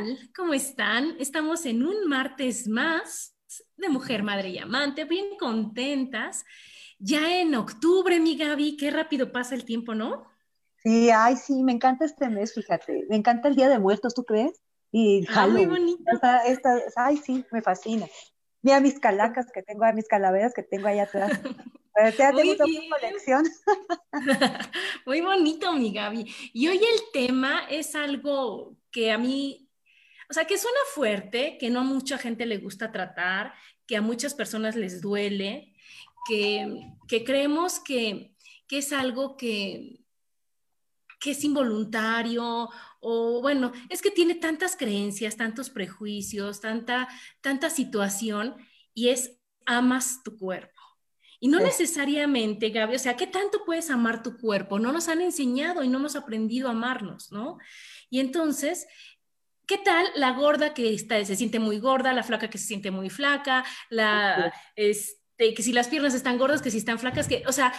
Tal? ¿Cómo están? Estamos en un martes más de Mujer, Madre y Amante, bien contentas. Ya en octubre, mi Gaby, qué rápido pasa el tiempo, ¿no? Sí, ay, sí, me encanta este mes, fíjate. Me encanta el Día de Muertos, ¿tú crees? Y ah, muy bonito. ay, sí, me fascina. Mira mis calacas que tengo, mis calaveras que tengo ahí atrás. Ya tengo una colección. Muy bonito, mi Gaby. Y hoy el tema es algo que a mí, o sea, que suena fuerte, que no a mucha gente le gusta tratar, que a muchas personas les duele, que, creemos que, es algo que, que es involuntario o bueno, es que tiene tantas creencias, tantos prejuicios, tanta, tanta situación y es amas tu cuerpo. Y no necesariamente, Gaby, o sea, ¿qué tanto puedes amar tu cuerpo? No nos han enseñado y no hemos aprendido a amarnos, ¿no? Y entonces, ¿qué tal la gorda que está, se siente muy gorda, la flaca que se siente muy flaca, la, este, que si las piernas están gordas, que si están flacas, que, o sea,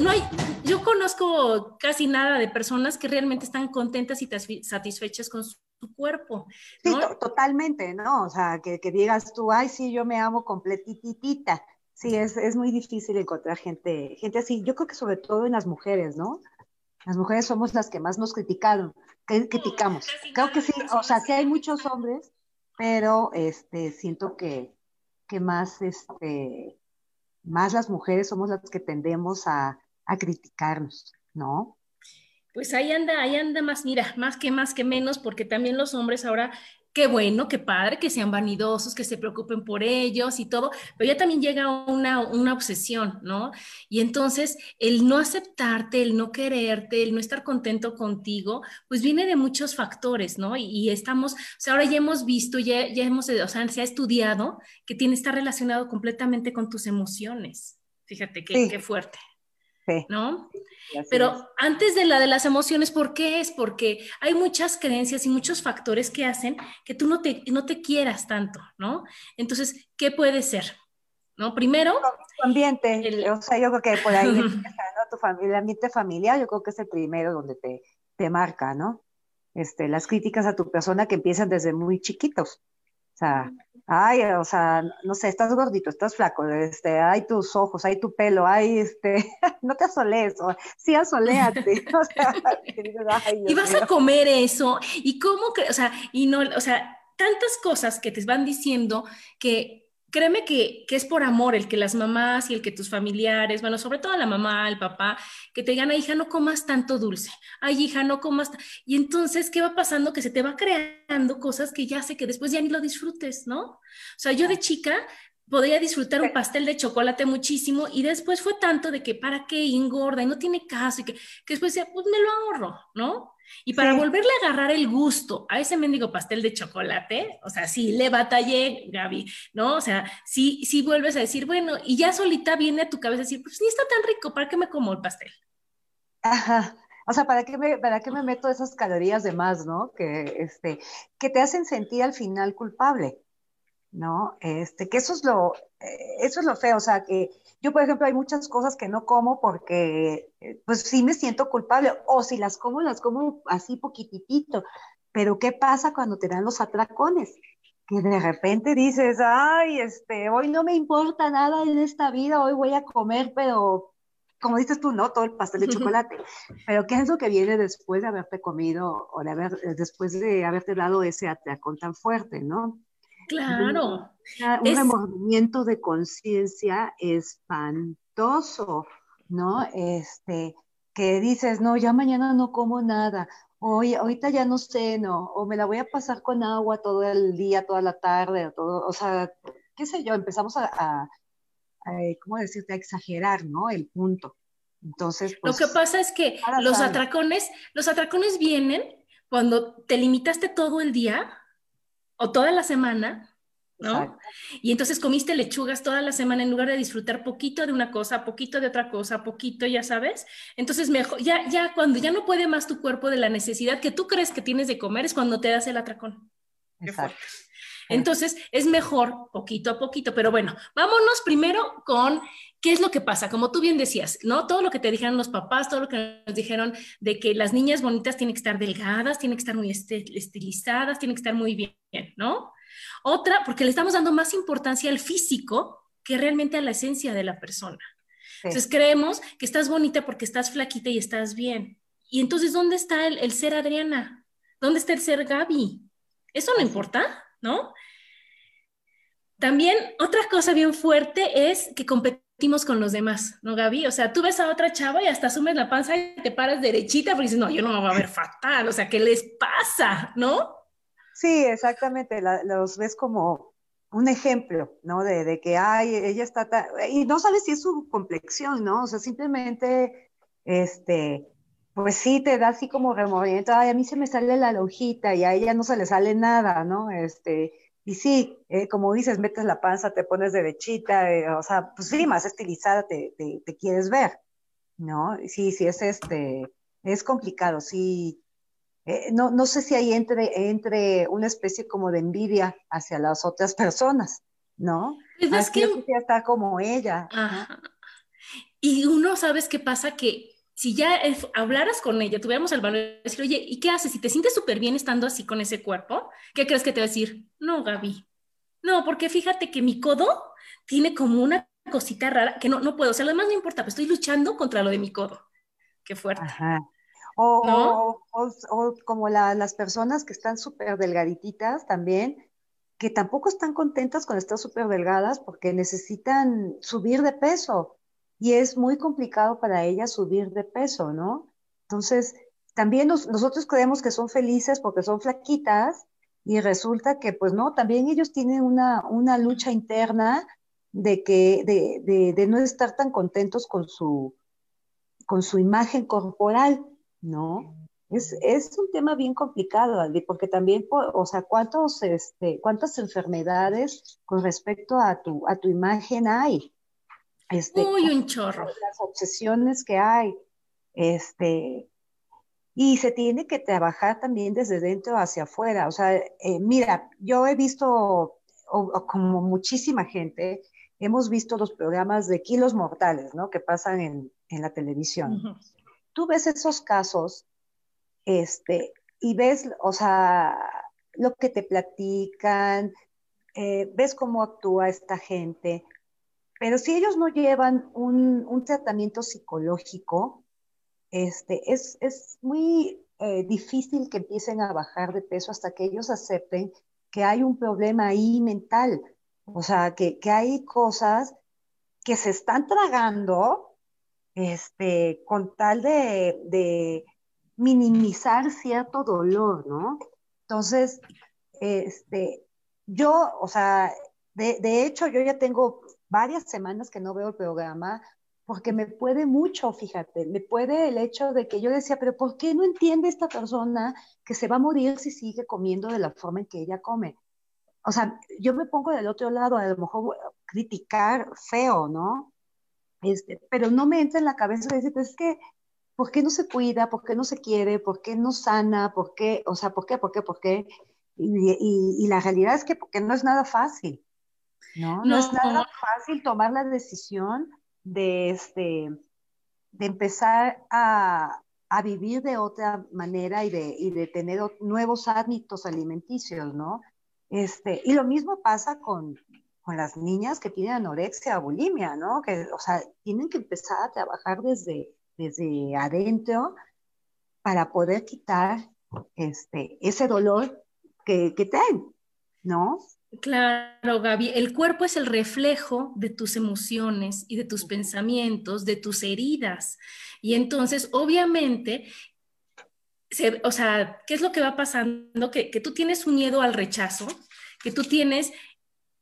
no hay, yo conozco casi nada de personas que realmente están contentas y satisfechas con su, cuerpo. Sí, totalmente, ¿no? O sea, que, que, digas tú, ay, sí, yo me amo completitita. Sí, es, es muy difícil encontrar gente, gente así. Yo creo que sobre todo en las mujeres, ¿no? Las mujeres somos las que más nos criticaron, criticamos. Creo que sí, o sea, sí hay muchos hombres, pero este siento que, que más este más las mujeres somos las que tendemos a, a criticarnos, ¿no? Pues ahí anda, ahí anda más, mira, más que más que menos, porque también los hombres ahora qué bueno, qué padre, que sean vanidosos, que se preocupen por ellos y todo, pero ya también llega una, una obsesión, ¿no? Y entonces el no aceptarte, el no quererte, el no estar contento contigo, pues viene de muchos factores, ¿no? Y, estamos, o sea, ahora ya hemos visto, ya, ya hemos, o sea, se ha estudiado que tiene que estar relacionado completamente con tus emociones. Fíjate qué, qué fuerte. ¿No? Pero antes de la de las emociones, ¿por qué es? Porque hay muchas creencias y muchos factores que hacen que tú no te, no te quieras tanto, ¿no? Entonces, ¿qué puede ser? ¿No? Primero... Tu ambiente, o sea, yo creo que por ahí, ¿no? Tu familia, el ambiente familiar, yo creo que es el primero donde te, te marca, ¿no? Este, las críticas a tu persona que empiezan desde muy chiquitos. O sea, ay, o sea, no sé, estás gordito, estás flaco, este, hay tus ojos, hay tu pelo, hay este, no te asolees, o, sí asoleate. o sea, y vas a comer eso, y cómo, o sea, y no, o sea, tantas cosas que te van diciendo que créeme que, es por amor el que las mamás y el que tus familiares, bueno, sobre todo la mamá, el papá, que te digan, hija, no comas tanto dulce, ay, hija, no comas. Y entonces, ¿qué va pasando? Que se te va creando cosas que ya sé que después ya ni lo disfrutes, ¿no? O sea, yo de chica podía disfrutar un pastel de chocolate muchísimo y después fue tanto de que para qué engorda y no tiene caso y que, que después decía, pues me lo ahorro, ¿no? Y para volverle a agarrar el gusto a ese mendigo pastel de chocolate, o sea, sí le batallé, Gaby, ¿no? O sea, sí, sí vuelves a decir, bueno, y ya solita viene a tu cabeza decir, pues ni está tan rico, ¿para qué me como el pastel? Ajá. O sea, ¿para qué me, para qué me meto esas calorías de más, no? Que, este, que te hacen sentir al final culpable. ¿No? Este, que eso es lo, eh, eso es lo feo, o sea, que yo, por ejemplo, hay muchas cosas que no como porque, eh, pues sí me siento culpable, o si las como, las como así poquitito, Pero ¿qué pasa cuando te dan los atracones? Que de repente dices, ay, este, hoy no me importa nada en esta vida, hoy voy a comer, pero como dices tú, no todo el pastel de chocolate, pero ¿qué es lo que viene después de haberte comido o de haber, después de haberte dado ese atracón tan fuerte, ¿no? Claro. Un, un remordimiento de conciencia espantoso, ¿no? Este, que dices, no, ya mañana no como nada, hoy, ahorita ya no ceno, o me la voy a pasar con agua todo el día, toda la tarde, todo, o sea, qué sé yo, empezamos a, ¿cómo decirte?, a exagerar, ¿no? El punto. Entonces, pues, Lo que pasa es que los atracones, los atracones vienen cuando te limitaste todo el día o toda la semana ¿no? Y entonces comiste lechugas toda la semana en lugar de disfrutar poquito de una cosa, poquito de otra cosa, poquito, ya sabes. Entonces, mejor, ya, ya cuando ya no puede más tu cuerpo de la necesidad que tú crees que tienes de comer es cuando te das el atracón. Entonces, es mejor poquito a poquito, pero bueno, vámonos primero con qué es lo que pasa. Como tú bien decías, ¿no? Todo lo que te dijeron los papás, todo lo que nos dijeron de que las niñas bonitas tienen que estar delgadas, tienen que estar muy estilizadas, tienen que estar muy bien, ¿no? Otra, porque le estamos dando más importancia al físico que realmente a la esencia de la persona. Entonces creemos que estás bonita porque estás flaquita y estás bien. Y entonces, ¿dónde está el, ser Adriana? ¿Dónde está el ser Gaby? Eso no importa, ¿no? También otra cosa bien fuerte es que competimos con los demás, ¿no, Gaby? O sea, tú ves a otra chava y hasta asumes la panza y te paras derechita porque dices, no, yo no me voy a ver fatal, o sea, ¿qué les pasa, no? Sí, exactamente, los ves como un ejemplo, ¿no? De, de que, ay, ella está, y no sabes si es su complexión, ¿no? O sea, simplemente, este, pues sí, te da así como remordimiento, ay, a mí se me sale la lojita y a ella no se le sale nada, ¿no? Este, y sí, eh, como dices, metes la panza, te pones derechita, eh, o sea, pues sí, más estilizada te, te, te, quieres ver, ¿no? Sí, sí, es este, es complicado, sí, eh, no, no sé si ahí entre, entre una especie como de envidia hacia las otras personas, ¿no? Pues es que está como ella. Y uno, ¿sabes qué pasa? Que si ya hablaras con ella, tuviéramos el valor de decir, oye, ¿y qué haces? Si te sientes súper bien estando así con ese cuerpo, ¿qué crees que te va a decir? No, Gaby. No, porque fíjate que mi codo tiene como una cosita rara que no, no puedo. O sea, lo demás no importa, pero estoy luchando contra lo de mi codo. Qué fuerte. Ajá. O, o, como las personas que están súper delgadititas también, que tampoco están contentas con estar súper delgadas porque necesitan subir de peso y es muy complicado para ellas subir de peso, ¿no? Entonces, también nosotros creemos que son felices porque son flaquitas y resulta que pues no, también ellos tienen una, una lucha interna de, que, de, de, de no estar tan contentos con su, con su imagen corporal. ¿no? Es, es, un tema bien complicado, Aldi, porque también, o sea, ¿cuántos, este, ¿cuántas enfermedades con respecto a tu, a tu imagen hay? Este, Uy, un chorro. Las obsesiones que hay, este, y se tiene que trabajar también desde dentro hacia afuera. O sea, eh, mira, yo he visto, como muchísima gente, hemos visto los programas de kilos mortales, ¿no? Que pasan en, en la televisión tú ves esos casos, este, y ves, o sea, lo que te platican, eh, ves cómo actúa esta gente, pero si ellos no llevan un, tratamiento psicológico, este, es, muy eh, difícil que empiecen a bajar de peso hasta que ellos acepten que hay un problema ahí mental, o sea, que, que hay cosas que se están tragando este, con tal de, minimizar cierto dolor, ¿no? Entonces, este, yo, o sea, de, hecho, yo ya tengo varias semanas que no veo el programa porque me puede mucho, fíjate, me puede el hecho de que yo decía, pero ¿por qué no entiende esta persona que se va a morir si sigue comiendo de la forma en que ella come? O sea, yo me pongo del otro lado, a lo mejor criticar feo, ¿no? Este, pero no me entra en la cabeza de decir, es que, ¿por qué no se cuida? ¿Por qué no se quiere? ¿Por qué no sana? ¿Por qué? O sea, ¿por qué? ¿Por qué? ¿Por qué? Y, la realidad es que porque no es nada fácil, ¿no? No, es nada fácil tomar la decisión de, este, de empezar a, a vivir de otra manera y de, y de tener nuevos hábitos alimenticios, ¿no? Este, y lo mismo pasa con, con las niñas que tienen anorexia o bulimia, ¿no? Que, o sea, tienen que empezar a trabajar desde, desde adentro para poder quitar este, ese dolor que, que traen, ¿no? Claro, Gaby, el cuerpo es el reflejo de tus emociones y de tus pensamientos, de tus heridas. Y entonces, obviamente, o sea, ¿qué es lo que va pasando? Que, que, tú tienes un miedo al rechazo, que tú tienes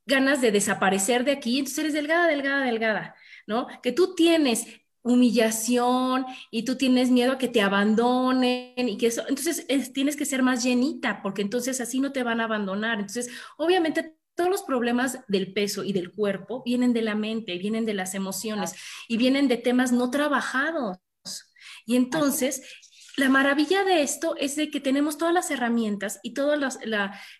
ganas de desaparecer de aquí, entonces eres delgada, delgada, delgada, ¿no? Que tú tienes humillación y tú tienes miedo a que te abandonen y que eso, entonces tienes que ser más llenita porque entonces así no te van a abandonar. Entonces, obviamente todos los problemas del peso y del cuerpo vienen de la mente, vienen de las emociones y vienen de temas no trabajados. Y entonces la maravilla de esto es de que tenemos todas las herramientas y toda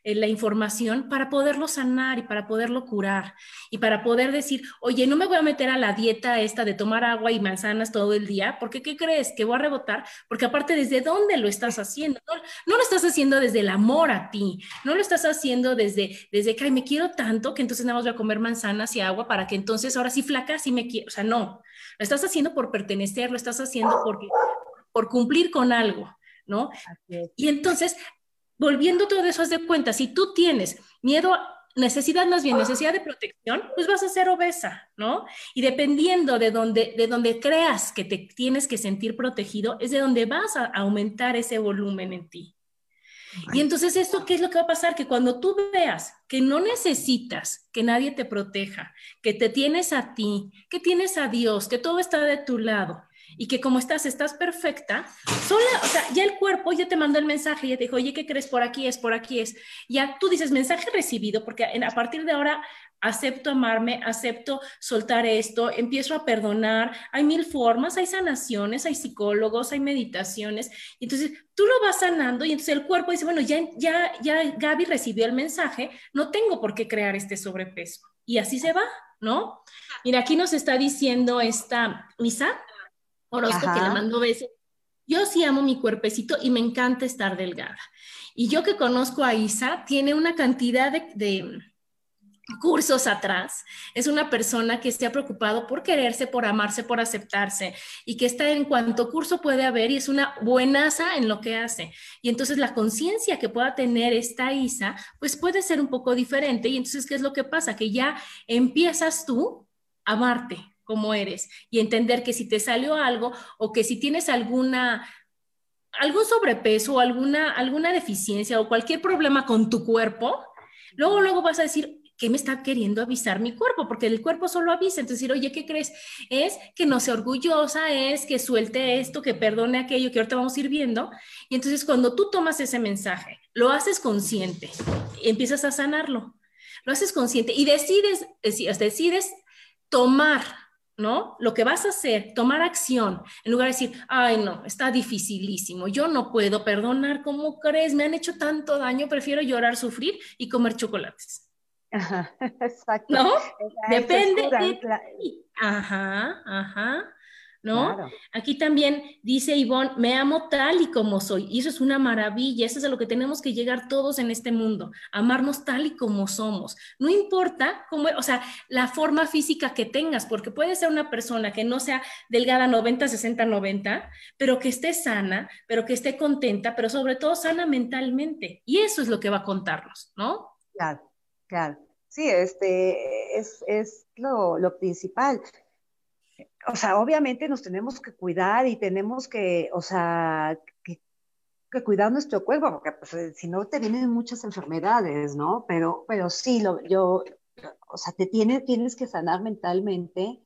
eh, la, información para poderlo sanar y para poderlo curar y para poder decir, oye, no me voy a meter a la dieta esta de tomar agua y manzanas todo el día, porque ¿qué crees? Que voy a rebotar, porque aparte, ¿desde dónde lo estás haciendo? No, lo estás haciendo desde el amor a ti, no lo estás haciendo desde, desde que, me quiero tanto que entonces nada más voy a comer manzanas y agua para que entonces ahora sí flaca, sí me quiero, o sea, no, lo estás haciendo por pertenecer, lo estás haciendo porque por cumplir con algo, ¿no? Y entonces, volviendo todo eso, haz de cuenta, si tú tienes miedo, necesidad más bien, necesidad de protección, pues vas a ser obesa, ¿no? Y dependiendo de donde, de donde creas que te tienes que sentir protegido, es de donde vas a aumentar ese volumen en ti. Y entonces esto, ¿qué es lo que va a pasar? Que cuando tú veas que no necesitas que nadie te proteja, que te tienes a ti, que tienes a Dios, que todo está de tu lado, y que como estás, estás perfecta, sola, o sea, ya el cuerpo ya te mandó el mensaje, ya te dijo, oye, ¿qué crees? Por aquí es, por aquí es. Ya tú dices, mensaje recibido, porque a partir de ahora acepto amarme, acepto soltar esto, empiezo a perdonar. Hay mil formas, hay sanaciones, hay psicólogos, hay meditaciones. Entonces tú lo vas sanando y entonces el cuerpo dice, bueno, ya, ya, ya Gaby recibió el mensaje, no tengo por qué crear este sobrepeso. Y así se va, ¿no? Mira, aquí nos está diciendo esta Misa, Orozco, que le mando besos. Yo sí amo mi cuerpecito y me encanta estar delgada. Y yo que conozco a Isa, tiene una cantidad de, cursos atrás. Es una persona que se ha preocupado por quererse, por amarse, por aceptarse y que está en cuanto curso puede haber y es una buenaza en lo que hace. Y entonces la conciencia que pueda tener esta Isa, pues puede ser un poco diferente. Y entonces, ¿qué es lo que pasa? Que ya empiezas tú a amarte, como eres y entender que si te salió algo o que si tienes alguna algún sobrepeso o alguna, alguna deficiencia o cualquier problema con tu cuerpo, luego, luego vas a decir, ¿qué me está queriendo avisar mi cuerpo? Porque el cuerpo solo avisa. Entonces, decir, oye, ¿qué crees? Es que no sea orgullosa, es que suelte esto, que perdone aquello que ahorita vamos a ir viendo. Y entonces, cuando tú tomas ese mensaje, lo haces consciente, empiezas a sanarlo, lo haces consciente y decides, decides tomar ¿no? Lo que vas a hacer, tomar acción, en lugar de decir, ay, no, está dificilísimo, yo no puedo perdonar, ¿cómo crees? Me han hecho tanto daño, prefiero llorar, sufrir y comer chocolates. Ajá, exacto. ¿No? Depende de Ajá, ajá. ¿No? Aquí también dice Ivonne, me amo tal y como soy. Y eso es una maravilla, eso es a lo que tenemos que llegar todos en este mundo, amarnos tal y como somos. No importa cómo, o sea, la forma física que tengas, porque puede ser una persona que no sea delgada 90, 60, 90, pero que esté sana, pero que esté contenta, pero sobre todo sana mentalmente. Y eso es lo que va a contarnos, ¿no? Claro, claro. Sí, este es, es lo, lo principal o sea, obviamente nos tenemos que cuidar y tenemos que, o sea, que, cuidar nuestro cuerpo, porque pues, eh, si no te vienen muchas enfermedades, ¿no? Pero, pero sí, lo, yo, o sea, te tienes, tienes que sanar mentalmente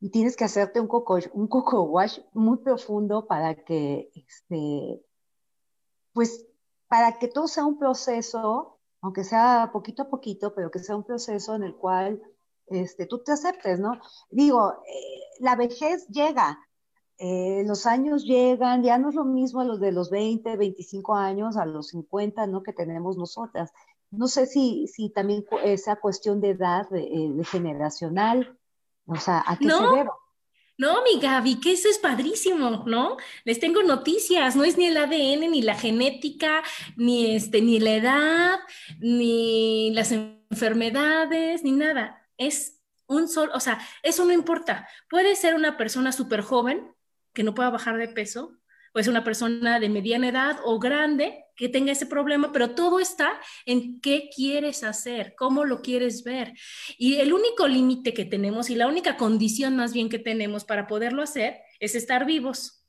y tienes que hacerte un coco, un coco wash muy profundo para que, este, pues, para que todo sea un proceso, aunque sea poquito a poquito, pero que sea un proceso en el cual este, tú te aceptes, ¿no? Digo, eh, la vejez llega, eh, los años llegan, ya no es lo mismo a los de los 20, 25 años, a los 50, ¿no? Que tenemos nosotras. No sé si, si también esa cuestión de edad, de, eh, generacional, o sea, ¿a qué se debe? No, mi Gaby, que eso es padrísimo, ¿no? Les tengo noticias, no es ni el ADN, ni la genética, ni este, ni la edad, ni las enfermedades, ni nada. Es un solo, o sea, eso no importa. Puede ser una persona súper joven que no pueda bajar de peso, pues una persona de mediana edad o grande que tenga ese problema, pero todo está en qué quieres hacer, cómo lo quieres ver. Y el único límite que tenemos y la única condición más bien que tenemos para poderlo hacer es estar vivos,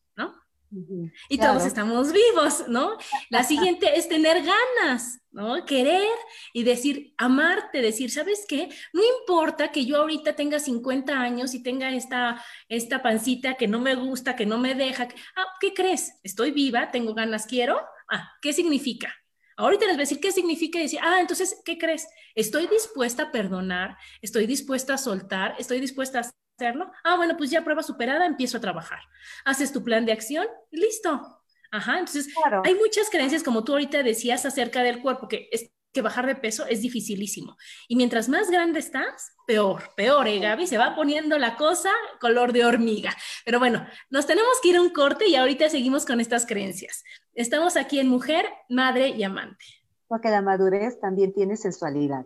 Y todos estamos vivos, ¿no? La siguiente es tener ganas, ¿no? Querer y decir, amarte, decir, ¿sabes qué? No importa que yo ahorita tenga 50 años y tenga esta, esta pancita que no me gusta, que no me deja. Ah, ¿qué crees? Estoy viva, tengo ganas, quiero. Ah, ¿qué significa? Ahorita les voy a decir qué significa y decir, ah, entonces, ¿qué crees? Estoy dispuesta a perdonar, estoy dispuesta a soltar, estoy dispuesta a hacerlo. Ah, bueno, pues ya prueba superada, empiezo a trabajar. Haces tu plan de acción y listo. Ajá, entonces hay muchas creencias, como tú ahorita decías, acerca del cuerpo, que es que bajar de peso es dificilísimo. Y mientras más grande estás, peor, peor, ¿eh, Gaby? Se va poniendo la cosa color de hormiga. Pero bueno, nos tenemos que ir a un corte y ahorita seguimos con estas creencias. Estamos aquí en Mujer, Madre y Amante. Porque la madurez también tiene sensualidad.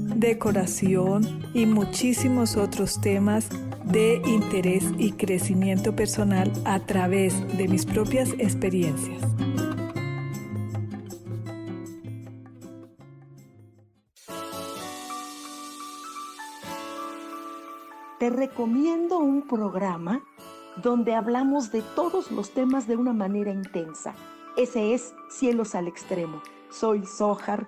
decoración y muchísimos otros temas de interés y crecimiento personal a través de mis propias experiencias. Te recomiendo un programa donde hablamos de todos los temas de una manera intensa. Ese es Cielos al Extremo. Soy Sojar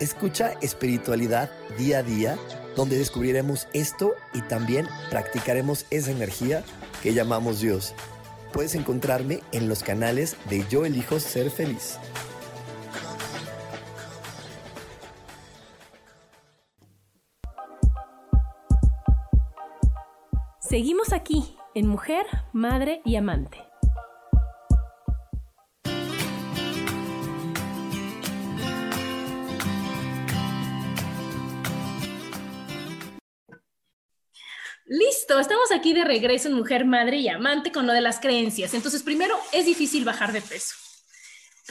Escucha espiritualidad día a día, donde descubriremos esto y también practicaremos esa energía que llamamos Dios. Puedes encontrarme en los canales de Yo elijo ser feliz. Seguimos aquí en Mujer, Madre y Amante. Listo, estamos aquí de regreso en Mujer, Madre y Amante con lo de las creencias. Entonces, primero, es difícil bajar de peso.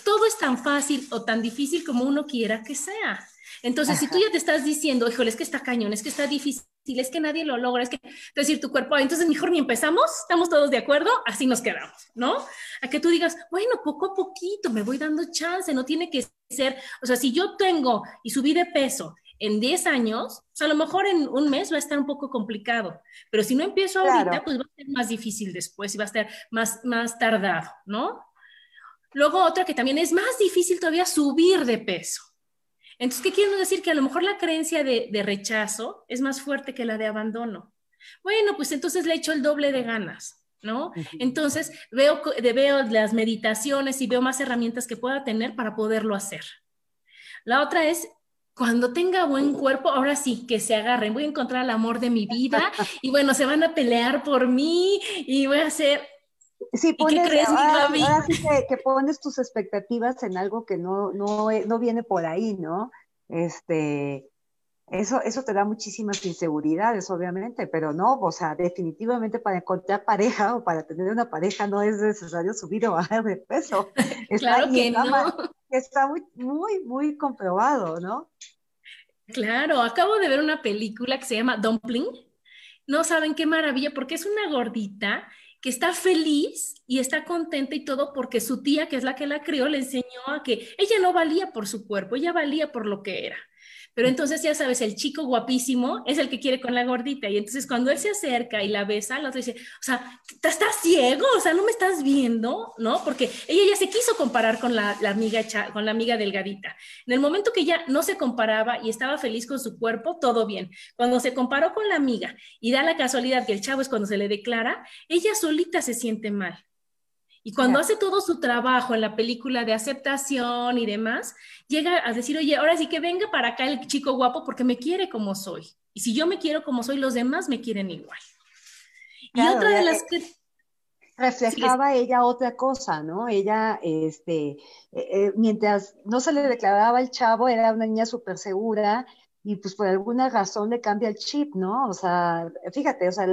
Todo es tan fácil o tan difícil como uno quiera que sea. Entonces, si tú ya te estás diciendo, híjole, es que está cañón, es que está difícil, es que nadie lo logra, es que decir tu cuerpo, entonces mejor ni empezamos, estamos todos de acuerdo, así nos quedamos, ¿no? A que tú digas, bueno, poco a poquito me voy dando chance, no tiene que ser, o sea, si yo tengo y subí de peso en 10 años, a lo mejor en un mes va a estar un poco complicado, pero si no empiezo ahorita, pues va a ser más difícil después y va a estar más, más tardado, ¿no? Luego otra que también es más difícil todavía subir de peso. Entonces, ¿qué quiero decir? Que a lo mejor la creencia de, de rechazo es más fuerte que la de abandono. Bueno, pues entonces le echo el doble de ganas, ¿no? Entonces veo, veo las meditaciones y veo más herramientas que pueda tener para poderlo hacer. La otra es cuando tenga buen cuerpo, ahora sí, que se agarren, voy a encontrar el amor de mi vida y bueno, se van a pelear por mí y voy a hacer... Sí, pones, crees, ahora, sí que, pones tus expectativas en algo que no, no, no viene por ahí, ¿no? Este, eso, eso te da muchísimas inseguridades, obviamente, pero no, o sea, definitivamente para encontrar pareja o para tener una pareja no es necesario subir o bajar de peso. claro que no. Está muy, muy, muy comprobado, ¿no? Claro, acabo de ver una película que se llama Dumpling. No saben qué maravilla, porque es una gordita que está feliz y está contenta y todo porque su tía, que es la que la crió, le enseñó a que ella no valía por su cuerpo, ella valía por lo que era. Pero entonces ya sabes, el chico guapísimo es el que quiere con la gordita. Y entonces cuando él se acerca y la besa, la otra dice, o sea, estás ciego, o sea, no me estás viendo, ¿no? Porque ella ya se quiso comparar con la, amiga, con la amiga delgadita. En el momento que ella no se comparaba y estaba feliz con su cuerpo, todo bien. Cuando se comparó con la amiga y da la casualidad que el chavo es cuando se le declara, ella solita se siente mal. Y cuando hace todo su trabajo en la película de aceptación y demás, llega a decir, oye, ahora sí que venga para acá el chico guapo porque me quiere como soy. Y si yo me quiero como soy, los demás me quieren igual. y otra de las que... Reflejaba ella otra cosa, ¿no? Ella, este, eh, eh, mientras no se le declaraba al chavo, era una niña súper segura, y pues por alguna razón le cambia el chip, ¿no? O sea, fíjate, o sea,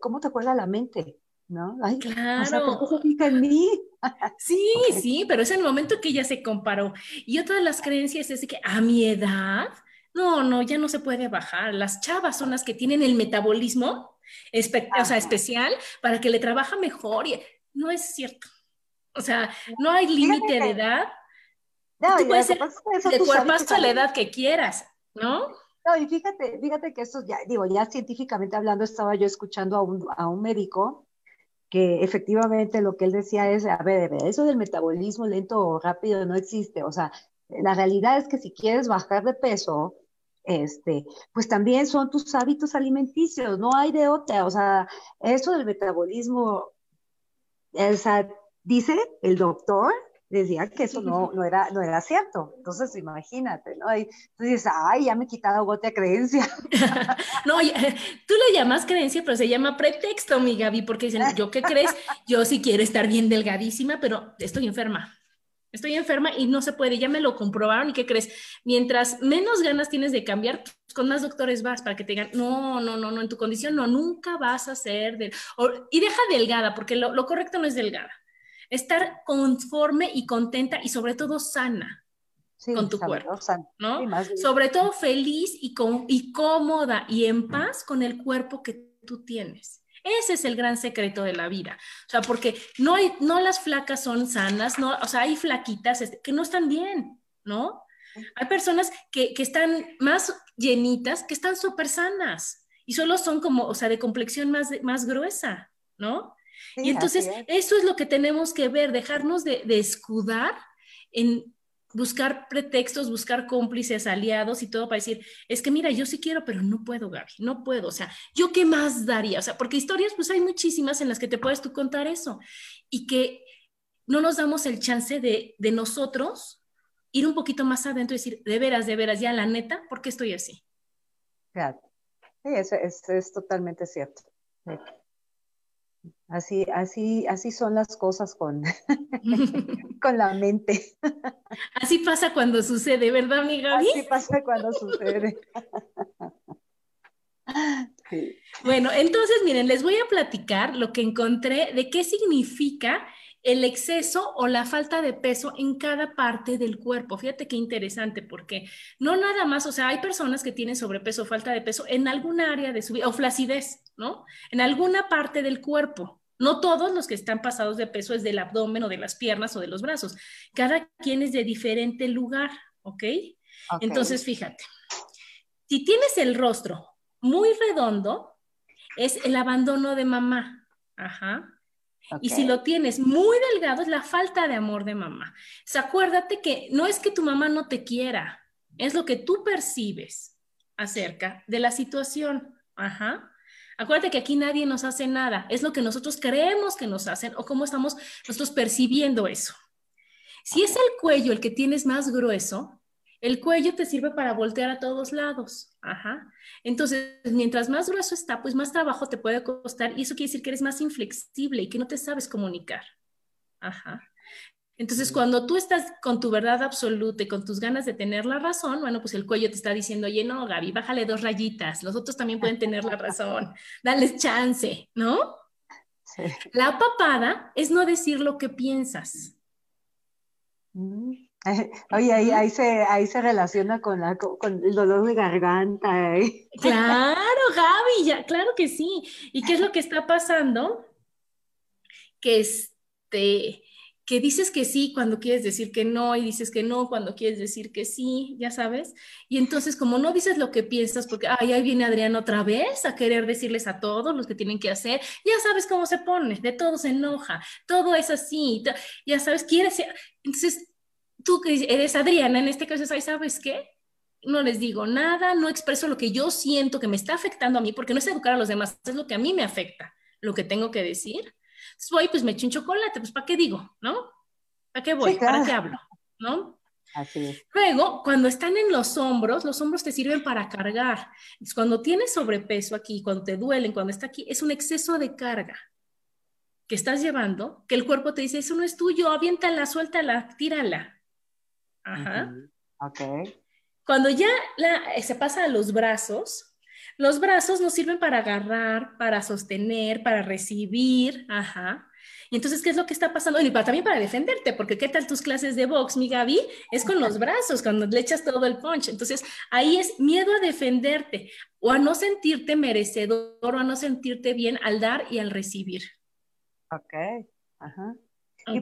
¿cómo te acuerda la mente? ¿No? claro. O sea, en mí? sí, sí, pero es el momento que ella se comparó. Y otra de las creencias es que a mi edad, no, no, ya no se puede bajar. Las chavas son las que tienen el metabolismo o sea, especial para que le trabaja mejor. Y no es cierto. O sea, no hay límite de edad. No, tú puedes ser de cuerpazo a la edad que quieras, ¿no? No, y fíjate, fíjate que esto ya, digo, ya científicamente hablando, estaba yo escuchando a un, a un médico que efectivamente lo que él decía es, a ver, eso del metabolismo lento o rápido no existe, o sea, la realidad es que si quieres bajar de peso, este, pues también son tus hábitos alimenticios, no hay de otra, o sea, eso del metabolismo, o dice el doctor decía que eso no, no, era, no era cierto. Entonces, imagínate, ¿no? Y dices, ay, ya me he quitado bote creencia. no, tú le llamas creencia, pero se llama pretexto, mi Gaby, porque dicen, ¿yo qué crees? Yo sí quiero estar bien delgadísima, pero estoy enferma. Estoy enferma y no se puede, ya me lo comprobaron y ¿qué crees? Mientras menos ganas tienes de cambiar, pues, con más doctores vas para que te digan, no, no, no, no, en tu condición no, nunca vas a ser de... y deja delgada, porque lo, lo correcto no es delgada estar conforme y contenta y sobre todo sana con tu cuerpo, ¿no? sobre todo feliz y, y cómoda y en paz con el cuerpo que tú tienes. Ese es el gran secreto de la vida. O sea, porque no, hay, no las flacas son sanas, no, o sea, hay flaquitas este, que no están bien, ¿no? Hay personas que, que están más llenitas, que están súper sanas y solo son como, o sea, de complexión más, más gruesa, ¿no? Y entonces eso es lo que tenemos que ver, dejarnos de, escudar en buscar pretextos, buscar cómplices, aliados y todo para decir, es que mira, yo sí quiero, pero no puedo, Gaby, no puedo. O sea, ¿yo qué más daría? O sea, porque historias, pues hay muchísimas en las que te puedes tú contar eso y que no nos damos el chance de, nosotros ir un poquito más adentro y decir, de veras, de veras, ya la neta, ¿por qué estoy así? Claro. Sí, eso es, es totalmente cierto. Así, así, así son las cosas con, con la mente. Así pasa cuando sucede, ¿verdad, amiga? Así pasa cuando sucede. Bueno, entonces miren, les voy a platicar lo que encontré de qué significa el exceso o la falta de peso en cada parte del cuerpo. Fíjate qué interesante, porque no nada más, o sea, hay personas que tienen sobrepeso o falta de peso en alguna área de su vida, o flacidez, ¿no? En alguna parte del cuerpo. No todos los que están pasados de peso es del abdomen o de las piernas o de los brazos. Cada quien es de diferente lugar, ¿ok? Entonces, fíjate, si tienes el rostro muy redondo, es el abandono de mamá. Ajá. Y si lo tienes muy delgado, es la falta de amor de mamá. O sea, acuérdate que no es que tu mamá no te quiera, es lo que tú percibes acerca de la situación. Ajá. Acuérdate que aquí nadie nos hace nada, es lo que nosotros creemos que nos hacen o cómo estamos nosotros percibiendo eso. Si es el cuello el que tienes más grueso, el cuello te sirve para voltear a todos lados. Ajá. Entonces, mientras más grueso está, pues más trabajo te puede costar y eso quiere decir que eres más inflexible y que no te sabes comunicar. Ajá. Entonces, cuando tú estás con tu verdad absoluta y con tus ganas de tener la razón, bueno, pues el cuello te está diciendo, oye, no, Gaby, bájale dos rayitas, los otros también pueden tener la razón, dales chance, ¿no? La papada es no decir lo que piensas. Mm. Oye, ahí, ahí, se, ahí se relaciona con, la, con el dolor de garganta. ¿eh? Claro, Gaby, ya, claro que sí. ¿Y qué es lo que está pasando? Que este, que dices que sí cuando quieres decir que no y dices que no cuando quieres decir que sí, ya sabes. Y entonces como no dices lo que piensas, porque ahí viene Adrián otra vez a querer decirles a todos los que tienen que hacer, ya sabes cómo se pone, de todo se enoja, todo es así, ya sabes, quieres... Entonces, tú eres Adriana, en este caso, ¿sabes qué? No les digo nada, no expreso lo que yo siento que me está afectando a mí, porque no es educar a los demás, es lo que a mí me afecta, lo que tengo que decir voy, pues me echo un chocolate, pues ¿para qué digo? ¿No? ¿Para qué voy? ¿Para qué hablo? ¿No? Así es. Luego, cuando están en los hombros, los hombros te sirven para cargar. cuando tienes sobrepeso aquí, cuando te duelen, cuando está aquí, es un exceso de carga que estás llevando, que el cuerpo te dice, eso no es tuyo, aviéntala, suéltala, tírala. Ajá. Ok. Cuando ya se pasa a los brazos, los brazos nos sirven para agarrar, para sostener, para recibir, ajá. Y entonces, ¿qué es lo que está pasando? Y también para defenderte, porque ¿qué tal tus clases de box, mi Gaby? Es con los brazos, cuando le echas todo el punch. Entonces, ahí es miedo a defenderte o a no sentirte merecedor o a no sentirte bien al dar y al recibir. Ok, ajá.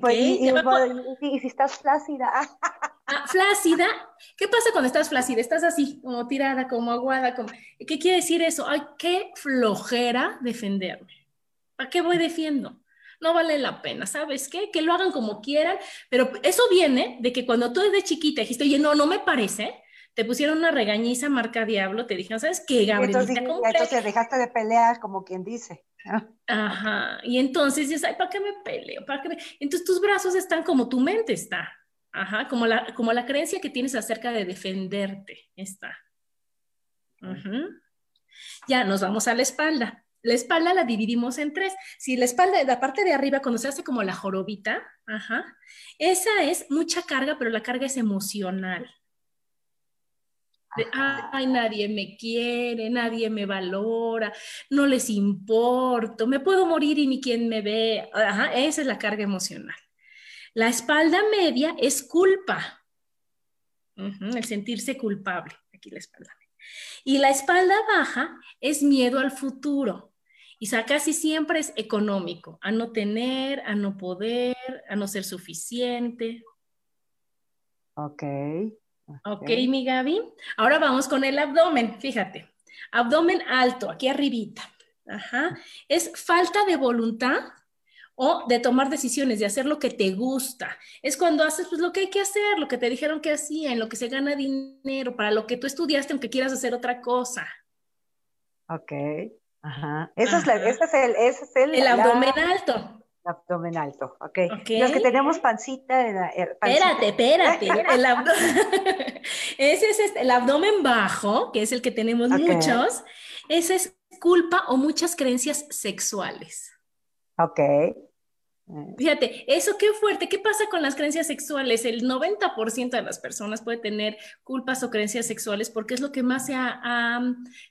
Pues, y, si estás flácida. Ah, flácida, ¿qué pasa cuando estás flácida? Estás así, como tirada, como aguada, como... ¿qué quiere decir eso? Ay, qué flojera defenderme. ¿Para qué voy defiendo? No vale la pena, ¿sabes qué? Que lo hagan como quieran, pero eso viene de que cuando tú desde chiquita dijiste, oye, no, no me parece, te pusieron una regañiza marca diablo, te dijeron, ¿sabes qué, Gabrielita? Entonces, entonces dejaste de pelear, como quien dice. Ajá, y entonces dices, ay, ¿para qué me peleo? ¿Para qué Entonces tus brazos están como tu mente está, ajá, como la, como la creencia que tienes acerca de defenderte está. Ya nos vamos a la espalda. La espalda la dividimos en tres. Si la espalda, la parte de arriba, cuando se hace como la jorobita, ajá, esa es mucha carga, pero la carga es emocional ay, nadie me quiere, nadie me valora, no les importo, me puedo morir y ni quien me ve. Ajá, esa es la carga emocional. La espalda media es culpa, el sentirse culpable, aquí la espalda media. Y la espalda baja es miedo al futuro. Y casi siempre es económico, a no tener, a no poder, a no ser suficiente. Ok. Ok, mi Gaby. Ahora vamos con el abdomen, fíjate. Abdomen alto, aquí arribita. Ajá. Es falta de voluntad o de tomar decisiones, de hacer lo que te gusta. Es cuando haces pues, lo que hay que hacer, lo que te dijeron que hacía, en lo que se gana dinero, para lo que tú estudiaste, aunque quieras hacer otra cosa. Ok. Ajá. Eso Es, ese es el, ese es el, el abdomen alto abdomen alto, ok. Los que tenemos pancita. Er, espérate, espérate. el ese es este, el abdomen bajo, que es el que tenemos muchos. Ese es culpa o muchas creencias sexuales. Ok. Fíjate, eso qué fuerte. ¿Qué pasa con las creencias sexuales? El 90% de las personas puede tener culpas o creencias sexuales porque es lo que más se ha,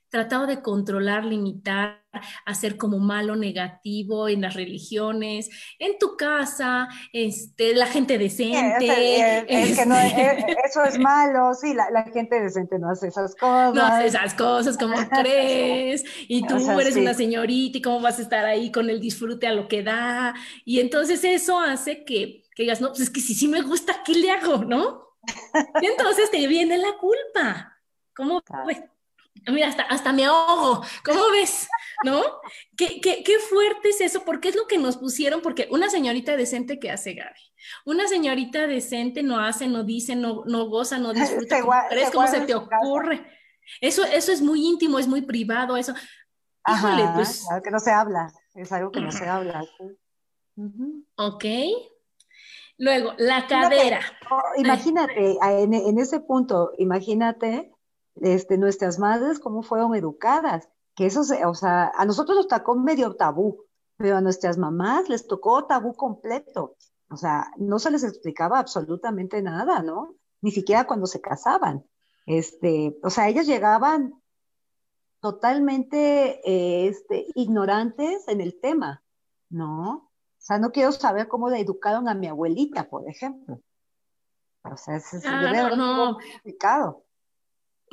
tratado de controlar, limitar, hacer como malo, negativo en las religiones, en tu casa, este, la gente decente. Es, que no, eso es malo, sí, la, gente decente no hace esas cosas. No hace esas cosas, como crees? Y tú eres una señorita y cómo vas a estar ahí con el disfrute a lo que da. Y entonces eso hace que, que digas, no, pues es que si sí me gusta, ¿qué le hago? ¿No? Y entonces te viene la culpa. ¿Cómo? Pues, Mira, hasta, hasta me ahogo. ¿Cómo ves? ¿No? ¿Qué, ¿Qué, qué, fuerte es eso, porque es lo que nos pusieron, porque una señorita decente que hace Gaby, una señorita decente no hace, no dice, no, no goza, no disfruta. ¿Crees cómo se te ocurre? Eso, eso es muy íntimo, es muy privado, eso. Híjole, pues. que no se habla, es algo que no se habla. Ok. Luego, la cadera. imagínate, en, en ese punto, imagínate este, nuestras madres cómo fueron educadas, que eso, o sea, a nosotros nos tocó medio tabú, pero a nuestras mamás les tocó tabú completo. O sea, no se les explicaba absolutamente nada, ¿no? Ni siquiera cuando se casaban. Este, o sea, ellas llegaban totalmente eh, este, ignorantes en el tema, ¿no? O sea, no quiero saber cómo le educaron a mi abuelita, por ejemplo. O sea, es, no. complicado.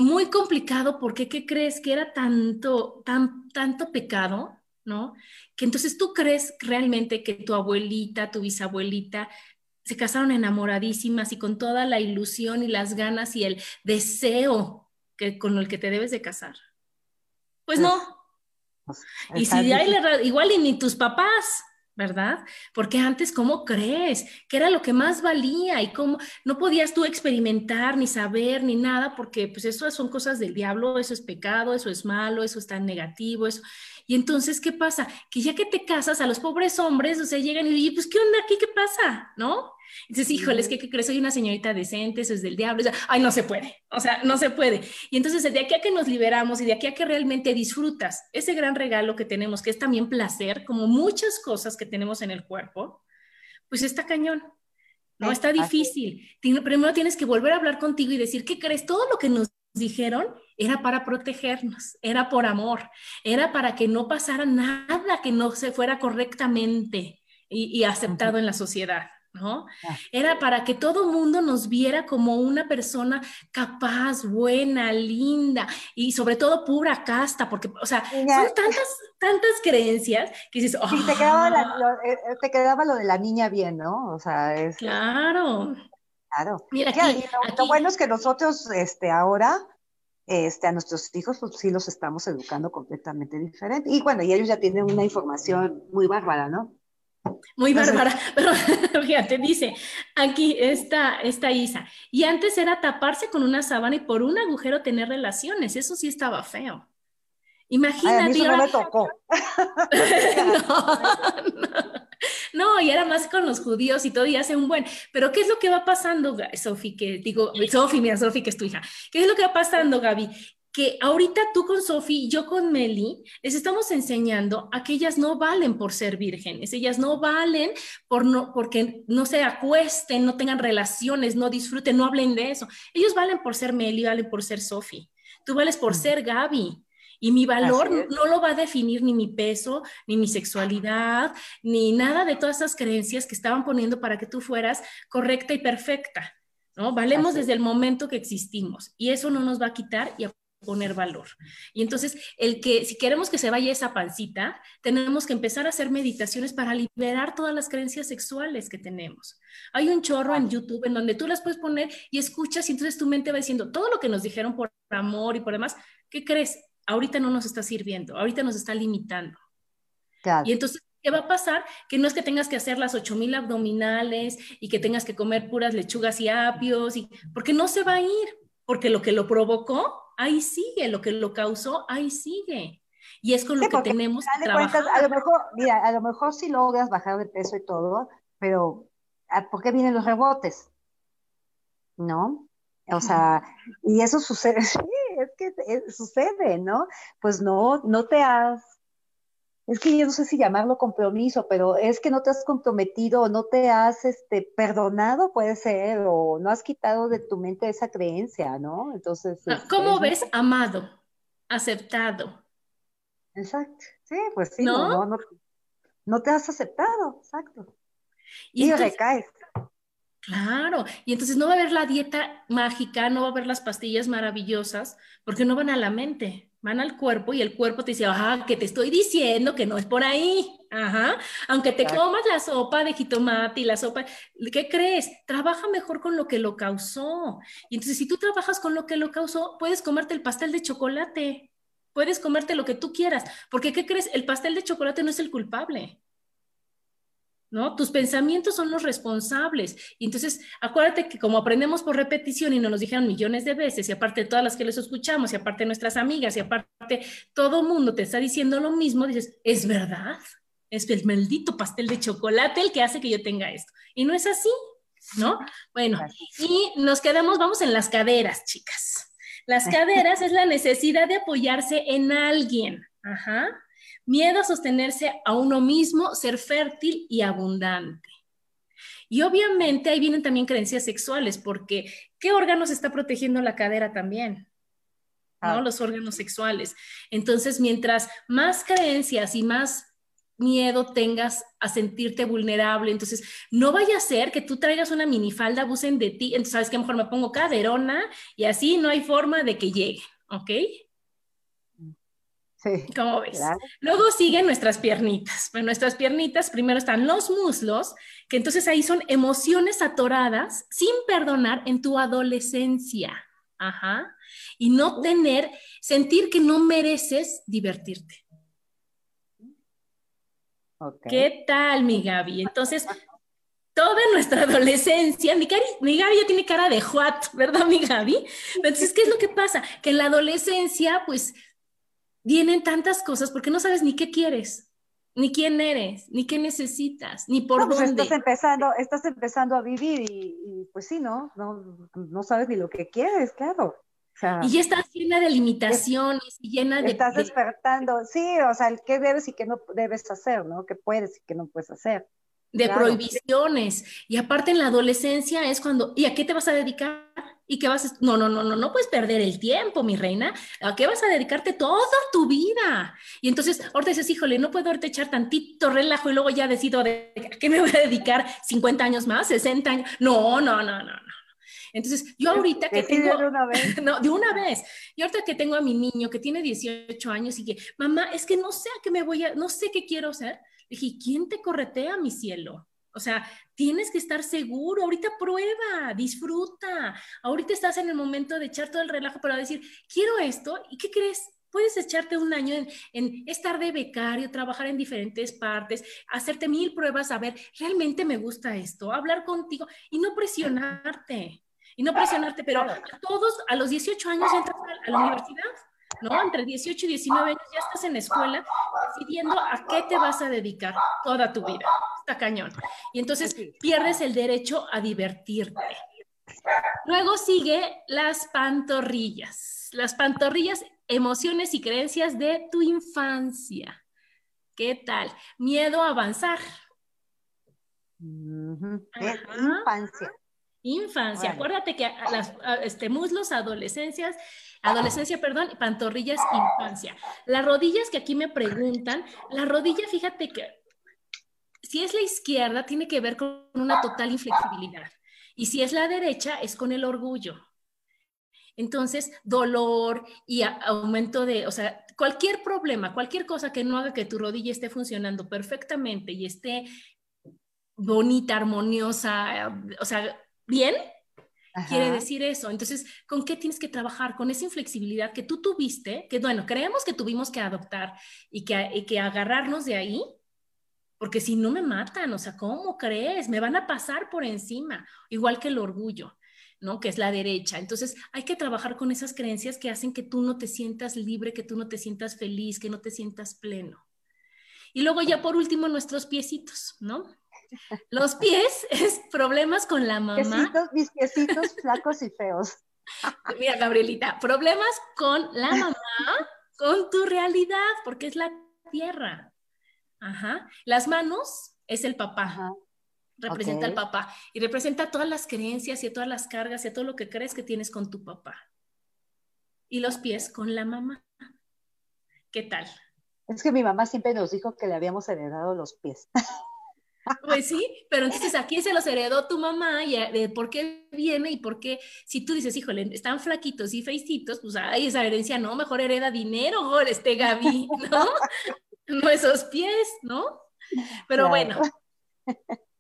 Muy complicado porque ¿qué crees? Que era tanto, tan, tanto pecado, ¿no? Que entonces tú crees realmente que tu abuelita, tu bisabuelita, se casaron enamoradísimas y con toda la ilusión y las ganas y el deseo que, con el que te debes de casar. Pues, pues no. Pues, y si hay, igual y ni tus papás, ¿verdad? Porque antes, ¿cómo crees? Que era lo que más valía y cómo no podías tú experimentar ni saber ni nada, porque pues eso son cosas del diablo, eso es pecado, eso es malo, eso está negativo, eso. Y entonces, ¿qué pasa? Que ya que te casas a los pobres hombres, o sea, llegan y dicen, pues, ¿qué onda aquí? ¿Qué pasa? ¿No? Entonces, híjole, es que ¿qué crees? Soy una señorita decente, eso es del diablo. ay, no se puede. O sea, no se puede. Y entonces, de aquí a que nos liberamos y de aquí a que realmente disfrutas ese gran regalo que tenemos, que es también placer, como muchas cosas que tenemos en el cuerpo, pues está cañón. No, está difícil. Primero tienes que volver a hablar contigo y decir, ¿qué crees? Todo lo que nos dijeron era para protegernos, era por amor, era para que no pasara nada que no se fuera correctamente y, aceptado en la sociedad. ¿No? Era para que todo mundo nos viera como una persona capaz, buena, linda y sobre todo pura casta, porque, o sea, son tantas, tantas creencias que dices, te, quedaba lo, eh, eh, te, quedaba lo, de la niña bien, ¿no? O sea, es... Claro. Claro. Mira, aquí, lo, bueno es que nosotros, este, ahora, este, a nuestros hijos, pues sí los estamos educando completamente diferente. Y bueno, y ellos ya tienen una información muy bárbara, ¿no? Muy bárbara, pero fíjate, dice aquí está, esta Isa, y antes era taparse con una sábana y por un agujero tener relaciones, eso sí estaba feo. Imagínate. no me tocó. no, y era más con los judíos y todo, y hace un buen. Pero, ¿qué es lo que va pasando, Sofi? Que digo, Sofi, mira, Sofi, que es tu hija. ¿Qué es lo que va pasando, Gaby? Que ahorita tú con Sofi, yo con Meli, les estamos enseñando a que ellas no valen por ser vírgenes, ellas no valen por no, porque no se acuesten, no tengan relaciones, no disfruten, no hablen de eso. Ellos valen por ser Meli, valen por ser Sofi. Tú vales por ser Gaby. Y mi valor no lo va a definir ni mi peso, ni mi sexualidad, ni nada de todas esas creencias que estaban poniendo para que tú fueras correcta y perfecta. ¿no? Valemos desde el momento que existimos y eso no nos va a quitar y a poner valor. Y entonces, el que si queremos que se vaya esa pancita, tenemos que empezar a hacer meditaciones para liberar todas las creencias sexuales que tenemos. Hay un chorro en YouTube en donde tú las puedes poner y escuchas y entonces tu mente va diciendo todo lo que nos dijeron por amor y por demás, ¿qué crees? ahorita no nos está sirviendo, ahorita nos está limitando. Y entonces, ¿qué va a pasar? Que no es que tengas que hacer las 8000 abdominales y que tengas que comer puras lechugas y apios, y, porque no se va a ir, porque lo que lo provocó, ahí sigue, lo que lo causó, ahí sigue. Y es con lo que tenemos que trabajar. a lo mejor, mira, a lo mejor sí logras bajar de peso y todo, pero ah, ¿por qué vienen los rebotes? ¿No? O sea, y eso sucede, sí, es que eh, sucede, ¿no? Pues no, no te has, es que yo no sé si llamarlo compromiso, pero es que no te has comprometido, no te has este, perdonado, puede ser, o no has quitado de tu mente esa creencia, ¿no? Entonces. Ah, este, ¿Cómo ves amado, aceptado? Exacto, sí, pues sí, ¿No? No, te has aceptado, exacto. Y, y recaes. Claro, y entonces no va a haber la dieta mágica, no va a haber las pastillas maravillosas, porque no van a la mente, van al cuerpo y el cuerpo te dice, ajá, que te estoy diciendo que no es por ahí, ajá, aunque te comas la sopa de jitomate y la sopa, ¿qué crees? Trabaja mejor con lo que lo causó. Y entonces si tú trabajas con lo que lo causó, puedes comerte el pastel de chocolate, puedes comerte lo que tú quieras, porque ¿qué crees? El pastel de chocolate no es el culpable. ¿No? Tus pensamientos son los responsables. Y entonces, acuérdate que como aprendemos por repetición y nos lo dijeron millones de veces, y aparte de todas las que les escuchamos, y aparte de nuestras amigas, y aparte todo mundo te está diciendo lo mismo, dices, es verdad, es el maldito pastel de chocolate el que hace que yo tenga esto. Y no es así, ¿no? Bueno, y nos quedamos, vamos en las caderas, chicas. Las caderas es la necesidad de apoyarse en alguien. Ajá miedo a sostenerse a uno mismo, ser fértil y abundante. Y obviamente ahí vienen también creencias sexuales, porque ¿qué órganos está protegiendo la cadera también? ¿No? Ah. Los órganos sexuales. Entonces, mientras más creencias y más miedo tengas a sentirte vulnerable. Entonces, no vaya a ser que tú traigas una minifalda, abusen de ti. Entonces, ¿sabes qué? Mejor me pongo caderona y así no hay forma de que llegue, ¿ok? Sí. ¿Cómo ves? Claro. Luego siguen nuestras piernitas. Bueno, nuestras piernitas, primero están los muslos, que entonces ahí son emociones atoradas sin perdonar en tu adolescencia. Ajá. Y no tener, sentir que no mereces divertirte. ¿Qué tal, mi Gaby? Entonces, toda nuestra adolescencia, mi, cari- mi Gaby ya tiene cara de what, ¿verdad, mi Gaby? Entonces, ¿qué es lo que pasa? Que en la adolescencia, pues, vienen tantas cosas porque no sabes ni qué quieres, ni quién eres, ni qué necesitas, ni por No, pues dónde. estás empezando, estás empezando a vivir y, y, pues sí, ¿no? ¿no? No sabes ni lo que quieres, claro. O sea, Y ya estás llena de limitaciones y llena de, estás de- despertando, sí, o sea, el qué debes y qué no debes hacer, ¿no? ¿Qué puedes y qué no puedes hacer? de Claro. prohibiciones. Y aparte en la adolescencia es cuando, ¿y a qué te vas a dedicar? ¿Y qué vas a... No, no, no, no, no puedes perder el tiempo, mi reina. ¿A qué vas a dedicarte toda tu vida? Y entonces, ahorita dices, híjole, no puedo ahorita echar tantito relajo y luego ya decido de, ¿a qué me voy a dedicar 50 años más, 60 años? No, no, no, no, no. Entonces, yo ahorita que tengo... de una vez. No, de una vez. Y ahorita que tengo a mi niño que tiene 18 años y que, mamá, es que no sé a qué me voy a, no sé qué quiero hacer. Le dije, ¿quién te corretea, mi cielo? O sea, tienes que estar seguro. Ahorita prueba, disfruta. Ahorita estás en el momento de echar todo el relajo para decir, quiero esto. ¿Y qué crees? Puedes echarte un año en, en estar de becario, trabajar en diferentes partes, hacerte mil pruebas, a ver, ¿realmente me gusta esto? Hablar contigo y no presionarte. Y no presionarte, pero a todos a los 18 años entras a la universidad, ¿no? Entre 18 y 19 años ya estás en la escuela decidiendo a qué te vas a dedicar toda tu vida. Está cañón. Y entonces pierdes el derecho a divertirte. Luego sigue las pantorrillas. Las pantorrillas, emociones y creencias de tu infancia. ¿Qué tal? Miedo a avanzar. Infancia. Infancia. Acuérdate que a las a, este, muslos, adolescencias, adolescencia, perdón, pantorrillas, infancia. Las rodillas que aquí me preguntan, la rodilla, fíjate que si es la izquierda, tiene que ver con una total inflexibilidad. Y si es la derecha, es con el orgullo. Entonces, dolor y aumento de, o sea, cualquier problema, cualquier cosa que no haga que tu rodilla esté funcionando perfectamente y esté bonita, armoniosa, o sea, bien, quiere Ajá. decir eso. Entonces, ¿con qué tienes que trabajar? Con esa inflexibilidad que tú tuviste, que bueno, creemos que tuvimos que adoptar y que, y que agarrarnos de ahí, porque si no me matan, o sea, ¿cómo crees? Me van a pasar por encima, igual que el orgullo. ¿no? Que es la derecha. Entonces, hay que trabajar con esas creencias que hacen que tú no te sientas libre, que tú no te sientas feliz, que no te sientas pleno. Y luego ya por último nuestros piecitos, ¿no? Los pies es problemas con la mamá. Piecitos, mis piecitos flacos y feos. Mira, Gabrielita, problemas con la mamá, con tu realidad, porque es la tierra. Ajá. Las manos es el papá. Ajá. Representa al Ok. papá y representa todas las creencias y todas las cargas y todo lo que crees que tienes con tu papá. Y los pies con la mamá. ¿Qué tal? Es que mi mamá siempre nos dijo que le habíamos heredado los pies. Pues sí, pero entonces aquí se los heredó tu mamá y eh, de por qué viene y por qué, si tú dices, híjole, están flaquitos y feicitos, pues hay esa herencia, no, mejor hereda dinero, este Gaby, ¿no? No esos pies, ¿no? Pero Claro. bueno,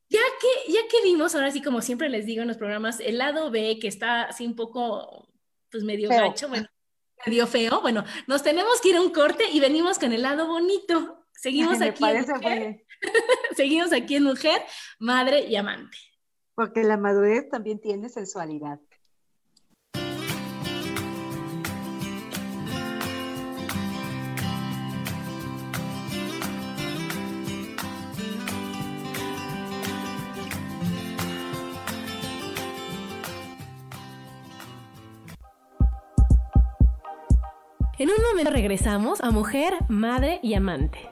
ya que, ya que vimos, ahora sí, como siempre les digo en los programas, el lado B, que está así un poco, pues medio Feo. gacho, bueno, medio feo, bueno, nos tenemos que ir a un corte y venimos con el lado bonito. Seguimos Me aquí. en Mujer. Seguimos aquí en Mujer, Madre y Amante. Porque la madurez también tiene sensualidad. En un momento regresamos a Mujer, Madre y Amante.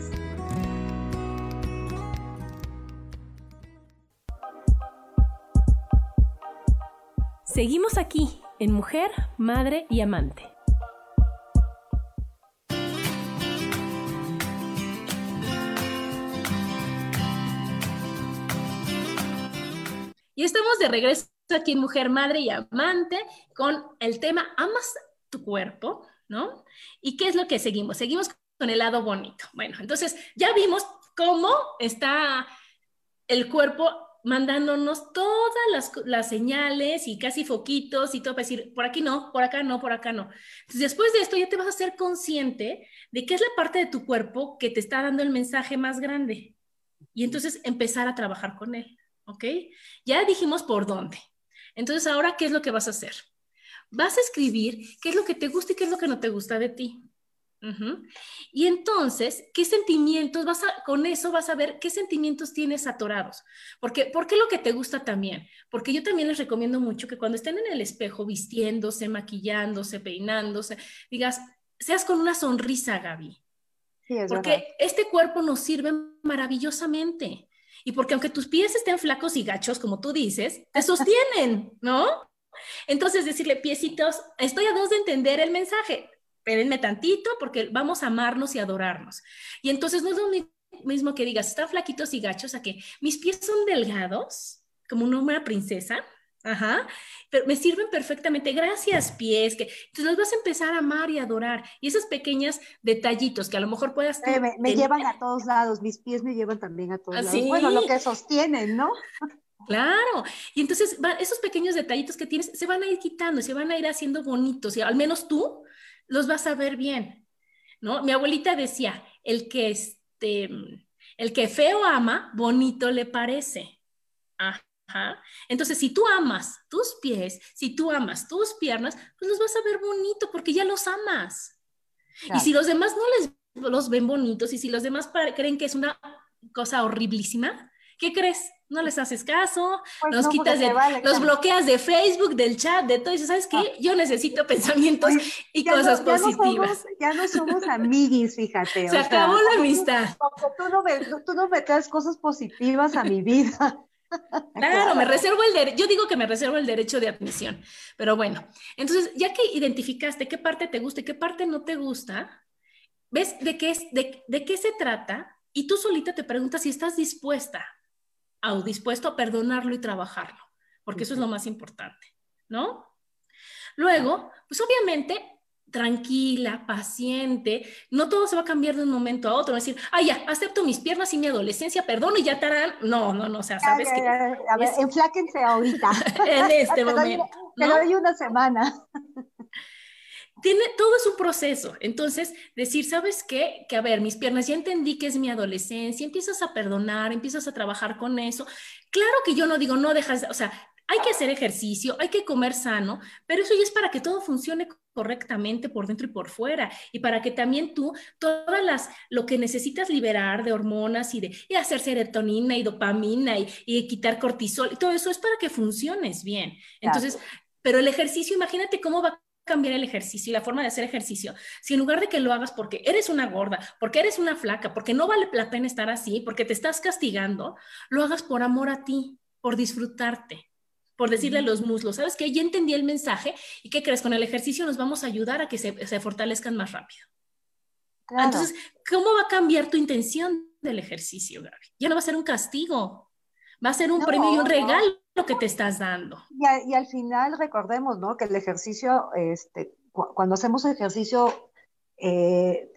Seguimos aquí en Mujer, Madre y Amante. Y estamos de regreso aquí en Mujer, Madre y Amante con el tema ¿Amas tu cuerpo? ¿No? ¿Y qué es lo que seguimos? Seguimos con el lado bonito. Bueno, entonces ya vimos cómo está el cuerpo mandándonos todas las, las, señales y casi foquitos y todo para decir, por aquí no, por acá no, por acá no. Después de esto ya te vas a ser consciente de qué es la parte de tu cuerpo que te está dando el mensaje más grande. Y entonces empezar a trabajar con él. ¿ok? Ya dijimos por dónde. Entonces, ahora, ¿qué es lo que vas a hacer? Vas a escribir qué es lo que te gusta y qué es lo que no te gusta de ti. Y entonces, ¿qué sentimientos vas a, con eso vas a ver qué sentimientos tienes atorados? Porque, ¿Por qué lo que te gusta también? Porque yo también les recomiendo mucho que cuando estén en el espejo vistiéndose, maquillándose, peinándose, digas, seas con una sonrisa, Gaby. Sí, es porque este cuerpo nos sirve maravillosamente. Y porque aunque tus pies estén flacos y gachos, como tú dices, te sostienen, ¿no? Entonces decirle, piecitos, estoy a dos de entender el mensaje, espérenme tantito porque vamos a amarnos y adorarnos. Y entonces no es lo mismo que digas, están flaquitos y gachos, a que mis pies son delgados, como una princesa, Ajá, pero me sirven perfectamente. Gracias, pies. Que, entonces los vas a empezar a amar y adorar. Y esos pequeños detallitos que a lo mejor puedas. me, llevan a todos lados, mis pies me llevan también a todos ¿Ah, lados. Bueno, lo que sostienen, ¿no? Claro. Y entonces esos pequeños detallitos que tienes se van a ir quitando, se van a ir haciendo bonitos. Y al menos tú los vas a ver bien. ¿No? Mi abuelita decía, el que este, el que feo ama, bonito le parece. Ah, entonces, si tú amas tus pies, si tú amas tus piernas, pues los vas a ver bonito porque ya los amas. Y si los demás no les los ven bonitos y si los demás creen que es una cosa horriblísima, ¿qué crees? No les haces caso, pues los quitas de, los bloqueas de Facebook, del chat, de todo. Y ¿sabes qué? Ah. Yo necesito pensamientos y cosas positivas. Ya no, somos, amiguis, fíjate. Se acabó la amistad. Tú no, me, tú no me traes cosas positivas a mi vida. Claro, me reservo el derecho, yo digo que me reservo el derecho de admisión, pero bueno, entonces ya que identificaste qué parte te gusta y qué parte no te gusta, ves de qué, es, de, de qué se trata y tú solita te preguntas si estás dispuesta dispuesto a perdonarlo y trabajarlo, porque eso es lo más importante, ¿no? Luego, pues obviamente tranquila, paciente, no todo se va a cambiar de un momento a otro, decir, ah, ya, acepto mis piernas y mi adolescencia, perdón, y ya estarán, no, no, no, o sea, sabes que... A ver, enfláquense ahorita. en este momento. Te lo doy una semana. Tiene, todo es un proceso. Entonces, decir, ¿sabes qué? Que a ver, mis piernas, ya entendí que es mi adolescencia, empiezas a perdonar, empiezas a trabajar con eso. Claro que yo no digo, no dejas, o sea, hay que hacer ejercicio, hay que comer sano, pero eso ya es para que todo funcione correctamente por dentro y por fuera y para que también tú todas las lo que necesitas liberar de hormonas y de y hacer serotonina y dopamina y, quitar cortisol y todo eso es para que funciones bien. Entonces, pero el ejercicio, imagínate cómo va a cambiar el ejercicio y la forma de hacer ejercicio. Si en lugar de que lo hagas porque eres una gorda, porque eres una flaca, porque no vale la pena estar así, porque te estás castigando, lo hagas por amor a ti, por disfrutarte, por decirle a los muslos, ¿sabes qué? Ya entendí el mensaje y ¿qué crees? Con el ejercicio nos vamos a ayudar a que se, se fortalezcan más rápido. Entonces, ¿cómo va a cambiar tu intención del ejercicio, Gaby? Ya no va a ser un castigo, va a ser un premio y un regalo lo que te estás dando. Y, al final recordemos, ¿no? Que el ejercicio, este, cuando hacemos ejercicio, eh,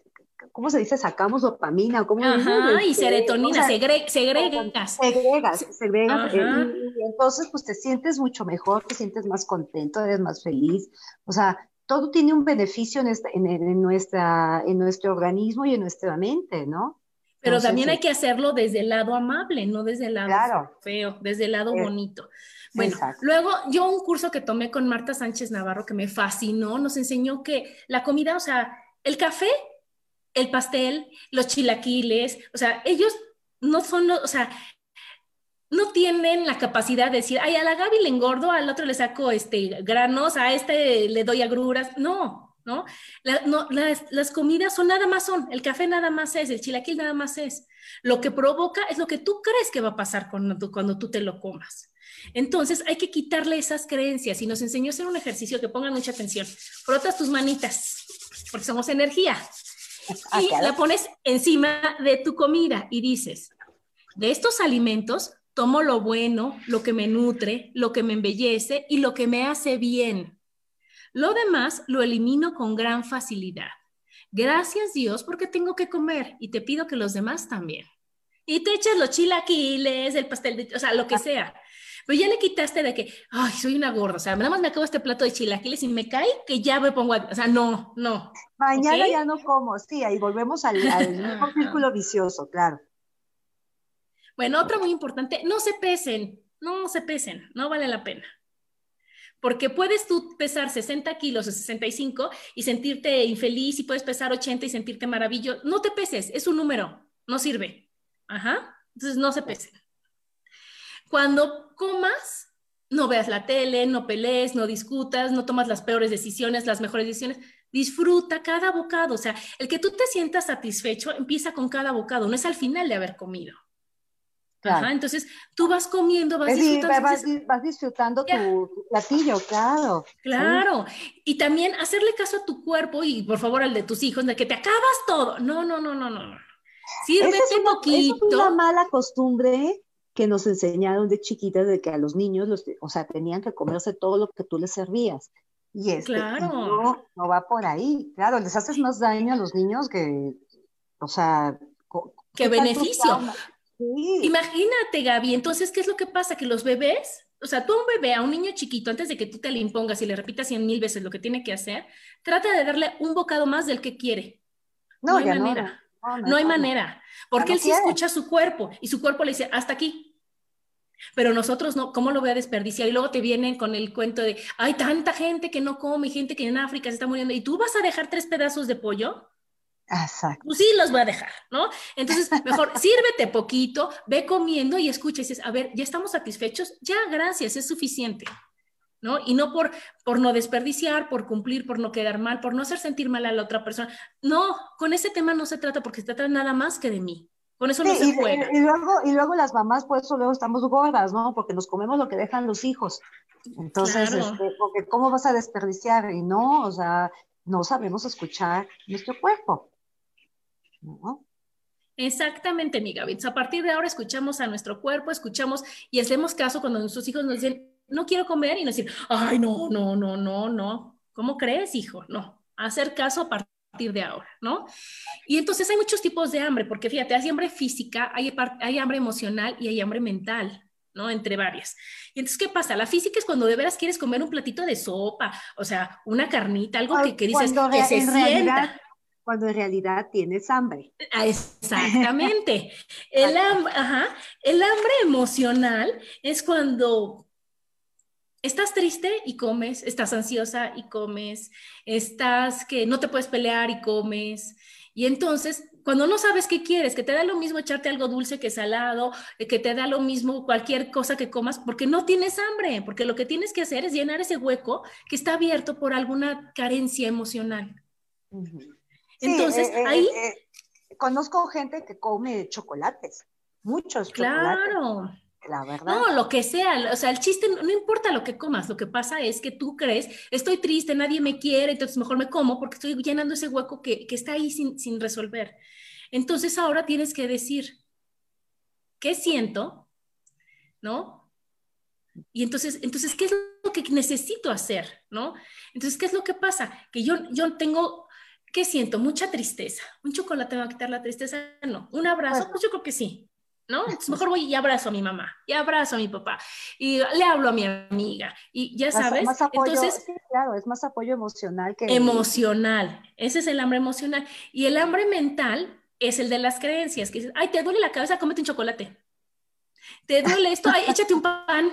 ¿cómo se dice? Sacamos dopamina, ¿cómo Ajá, y este, serotonina, segregas. Segregas, segregas. Eh, y, entonces, pues te sientes mucho mejor, te sientes más contento, eres más feliz. O sea, todo tiene un beneficio en, en, nuestra, en nuestro organismo y en nuestra mente, ¿no? Pero también hay que hacerlo desde el lado amable, no desde el lado feo, desde el lado bonito. Bueno, luego yo un curso que tomé con Marta Sánchez Navarro que me fascinó, nos enseñó que la comida, o sea, el café, el pastel, los chilaquiles, o sea, ellos no son, o sea, no tienen la capacidad de decir, ay, a la Gaby le engordo, al otro le saco este, granos, a este le doy agruras. No, ¿no? las, comidas son nada más son, el café nada más es, el chilaquil nada más es. Lo que provoca es lo que tú crees que va a pasar cuando, cuando tú te lo comas. Entonces hay que quitarle esas creencias y nos enseñó a hacer un ejercicio que pongan mucha atención. Frotas tus manitas, porque somos energía. Ah, y la pones encima de tu comida y dices, de estos alimentos tomo lo bueno, lo que me nutre, lo que me embellece y lo que me hace bien. Lo demás lo elimino con gran facilidad. Gracias Dios porque tengo que comer y te pido que los demás también. Y te echas los chilaquiles, el pastel, de, o sea, lo que sea. Pero ya le quitaste de que, ay, soy una gorda, o sea, nada más me acabo este plato de chilaquiles y me cae que ya me pongo, a, o sea, no, no. Mañana ya no como, sí, ahí volvemos al, al círculo vicioso, claro. Bueno, otro muy importante, no se pesen, no se pesen, no vale la pena porque puedes tú pesar 60 kilos o 65 y sentirte infeliz y puedes pesar 80 y sentirte maravilloso. No te peses, es un número, no sirve. Ajá, entonces no se pesen. Cuando comas, no veas la tele, no pelees, no discutas, no tomas las peores decisiones, las mejores decisiones. Disfruta cada bocado. O sea, el que tú te sientas satisfecho empieza con cada bocado, no es al final de haber comido entonces tú vas comiendo, vas disfrutando. vas, disfrutando tu, platillo, claro. Claro. Y también hacerle caso a tu cuerpo y por favor al de tus hijos, de que te acabas todo. No, no, no, no, no. Sírvete un poquito. Es una mala costumbre que nos enseñaron de chiquitas de que a los niños, los, o sea, tenían que comerse todo lo que tú les servías. Y este, claro. no, no va por ahí. Claro, les haces más daño a los niños que, o sea, ¿Qué beneficio? Imagínate, Gaby. Entonces, ¿qué es lo que pasa? Que los bebés, o sea, tú a un bebé, a un niño chiquito, antes de que tú te le impongas y le repitas cien mil veces lo que tiene que hacer, trata de darle un bocado más del que quiere. No, hay manera. No, hay manera. Porque él sí escucha su cuerpo y su cuerpo le dice, hasta aquí. Pero nosotros no, ¿cómo lo voy a desperdiciar? Y luego te vienen con el cuento de, hay tanta gente que no come, gente que en África se está muriendo, y tú vas a dejar tres pedazos de pollo. Exacto. Pues sí, los voy a dejar, ¿no? Entonces, mejor sírvete poquito, ve comiendo y escucha y dices, a ver, ya estamos satisfechos, ya, gracias, es suficiente, ¿no? Y no por, por no desperdiciar, por cumplir, por no quedar mal, por no hacer sentir mal a la otra persona. No, con ese tema no se trata porque se trata nada más que de mí. Con eso no se y, juega. Y, luego, y luego las mamás, por eso luego estamos gordas, ¿no? Porque nos comemos lo que dejan los hijos. Entonces, este, porque ¿cómo vas a desperdiciar? Y no, o sea, no sabemos escuchar nuestro cuerpo. Exactamente, mi Gaby. A partir de ahora escuchamos a nuestro cuerpo, escuchamos y hacemos caso cuando nuestros hijos nos dicen, no quiero comer y nos dicen, ay, no, no, no, no, no. ¿Cómo crees, hijo? No. Hacer caso a partir de ahora, ¿no? Y entonces hay muchos tipos de hambre, porque fíjate, hay hambre física, hay, hay hambre emocional y hay hambre mental. ¿no? Entre varias. Y entonces, ¿qué pasa? La física es cuando de veras quieres comer un platito de sopa, o sea, una carnita, algo que, que dices que se sienta cuando en realidad tienes hambre. Ah, exactamente. el, hambre, el hambre emocional es cuando estás triste y comes, estás ansiosa y comes, estás que no te puedes pelear y comes. Y entonces, cuando no sabes qué quieres, que te da lo mismo echarte algo dulce que salado, eh, que te da lo mismo cualquier cosa que comas, porque no tienes hambre, porque lo que tienes que hacer es llenar ese hueco que está abierto por alguna carencia emocional. Entonces, eh, eh, ahí... conozco gente que come chocolates, muchos chocolates. Claro la verdad. No, lo que sea, o sea, el chiste no importa lo que comas, lo que pasa es que tú crees, estoy triste, nadie me quiere, entonces mejor me como porque estoy llenando ese hueco que, está ahí sin, sin resolver. Entonces ahora tienes que decir, ¿qué siento? ¿No? Y entonces, entonces, ¿qué es lo que necesito hacer? ¿No? Entonces, ¿qué es lo que pasa? Que yo, yo tengo, ¿qué siento? Mucha tristeza. ¿Un chocolate va a quitar la tristeza? No. ¿Un abrazo? Pues yo creo que sí. ¿no? Entonces mejor voy y abrazo a mi mamá, y abrazo a mi papá, y le hablo a mi amiga, y ya sabes, entonces... claro, es más apoyo emocional que... Emocional, ese es el hambre emocional. Y el hambre mental es el de las creencias, que dices, ay, te duele la cabeza, cómete un chocolate. Te duele esto, ay, échate un pan.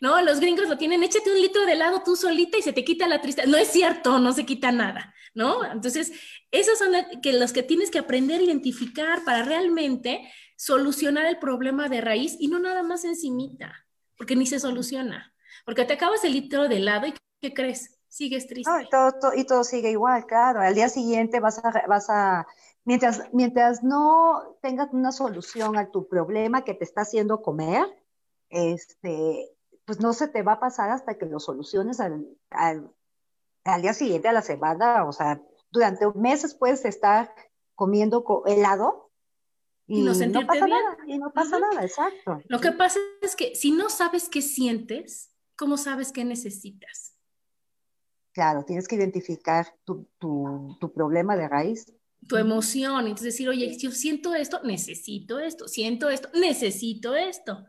No, los gringos lo tienen, échate un litro de helado tú solita y se te quita la tristeza. No es cierto, no se quita nada, ¿no? Entonces, esos son los que tienes que aprender a identificar para realmente solucionar el problema de raíz y no nada más encimita, porque ni se soluciona. Porque te acabas el litro de helado y ¿qué crees? Sigues triste. y, todo, y todo sigue igual, claro. Al día siguiente vas a, vas a mientras, mientras no tengas una solución a tu problema que te está haciendo comer, este, pues no se te va a pasar hasta que lo soluciones al, al día siguiente, a la semana, o sea, durante meses puedes estar comiendo helado y, no, pasa nada, y no pasa nada, exacto. Lo que pasa es que si no sabes qué sientes, ¿cómo sabes qué necesitas? Claro, tienes que identificar tu, tu, tu problema de raíz. Tu emoción, entonces decir, oye, yo siento esto, necesito esto, siento esto, necesito esto,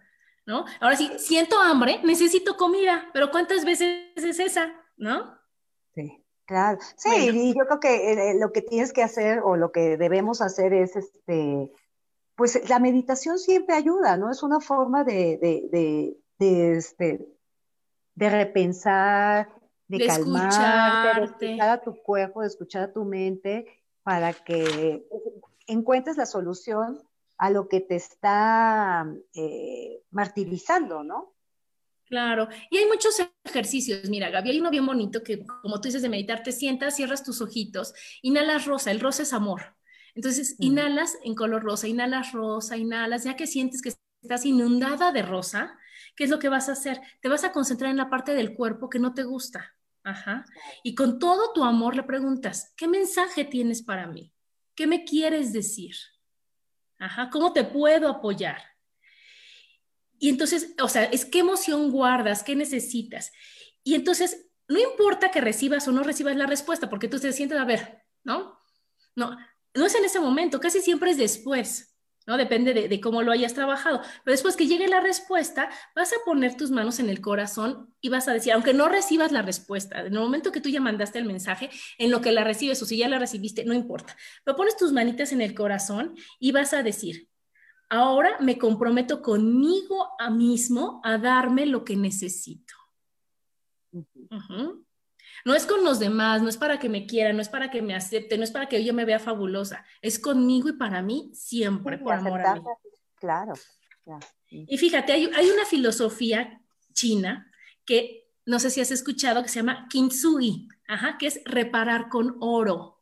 ¿no? Ahora sí, siento hambre, necesito comida, pero ¿cuántas veces es esa, no? Claro, sí, y yo creo que eh, lo que tienes que hacer o lo que debemos hacer es este pues la meditación siempre ayuda, ¿no? Es una forma de, de, de, este, de repensar, de, calmar, de escuchar a tu cuerpo, de escuchar a tu mente, para que encuentres la solución a lo que te está eh, martirizando, ¿no? Claro, y hay muchos ejercicios. Mira, Gaby, hay uno bien bonito que, como tú dices, de meditar, te sientas, cierras tus ojitos, inhalas rosa, el rosa es amor. Entonces, inhalas en color rosa, inhalas rosa, inhalas, ya que sientes que estás inundada de rosa, ¿qué es lo que vas a hacer? Te vas a concentrar en la parte del cuerpo que no te gusta. Ajá. Y con todo tu amor le preguntas, ¿qué mensaje tienes para mí? ¿Qué me quieres decir? Ajá, ¿cómo te puedo apoyar? Y entonces, o sea, es qué emoción guardas, qué necesitas. Y entonces, no importa que recibas o no recibas la respuesta, porque tú te sientes a ver, ¿no? No, no es en ese momento, casi siempre es después, ¿no? Depende de, cómo lo hayas trabajado. Pero después que llegue la respuesta, vas a poner tus manos en el corazón y vas a decir, aunque no recibas la respuesta, en el momento que tú ya mandaste el mensaje, en lo que la recibes o si ya la recibiste, no importa. Pero pones tus manitas en el corazón y vas a decir, ahora me comprometo conmigo a mismo a darme lo que necesito. No es con los demás, no es para que me quieran, no es para que me acepten, no es para que yo me vea fabulosa, es conmigo y para mí siempre, por amor a mí. Claro, Y fíjate, hay, hay, una filosofía china que no sé si has escuchado que se llama kintsugi, ajá, que es reparar con oro.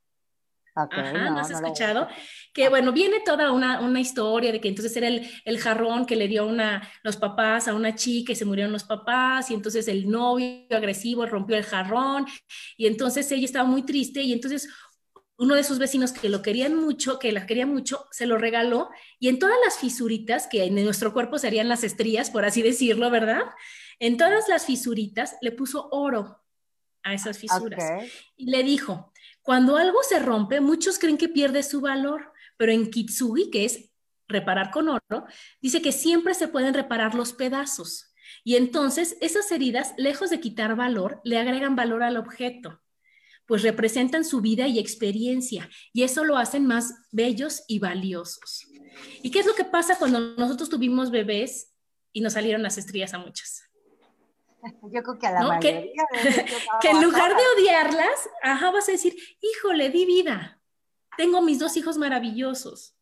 Ajá, no, has escuchado? Que bueno, viene toda una, una, historia de que entonces era el, el, jarrón que le dio una, los papás a una chica y se murieron los papás y entonces el novio agresivo rompió el jarrón y entonces ella estaba muy triste y entonces uno de sus vecinos que lo querían mucho, que la quería mucho, se lo regaló y en todas las fisuritas, que en nuestro cuerpo serían las estrías, por así decirlo, ¿verdad? En todas las fisuritas le puso oro a esas fisuras y le dijo, cuando algo se rompe, muchos creen que pierde su valor, pero en Kitsugi, que es reparar con oro, dice que siempre se pueden reparar los pedazos. Y entonces esas heridas, lejos de quitar valor, le agregan valor al objeto, pues representan su vida y experiencia, y eso lo hacen más bellos y valiosos. ¿Y qué es lo que pasa cuando nosotros tuvimos bebés y nos salieron las estrías a muchas? Yo creo que a la mayoría. Que, en lugar de odiarlas, ajá, vas a decir, híjole, di vida. Tengo mis dos hijos maravillosos.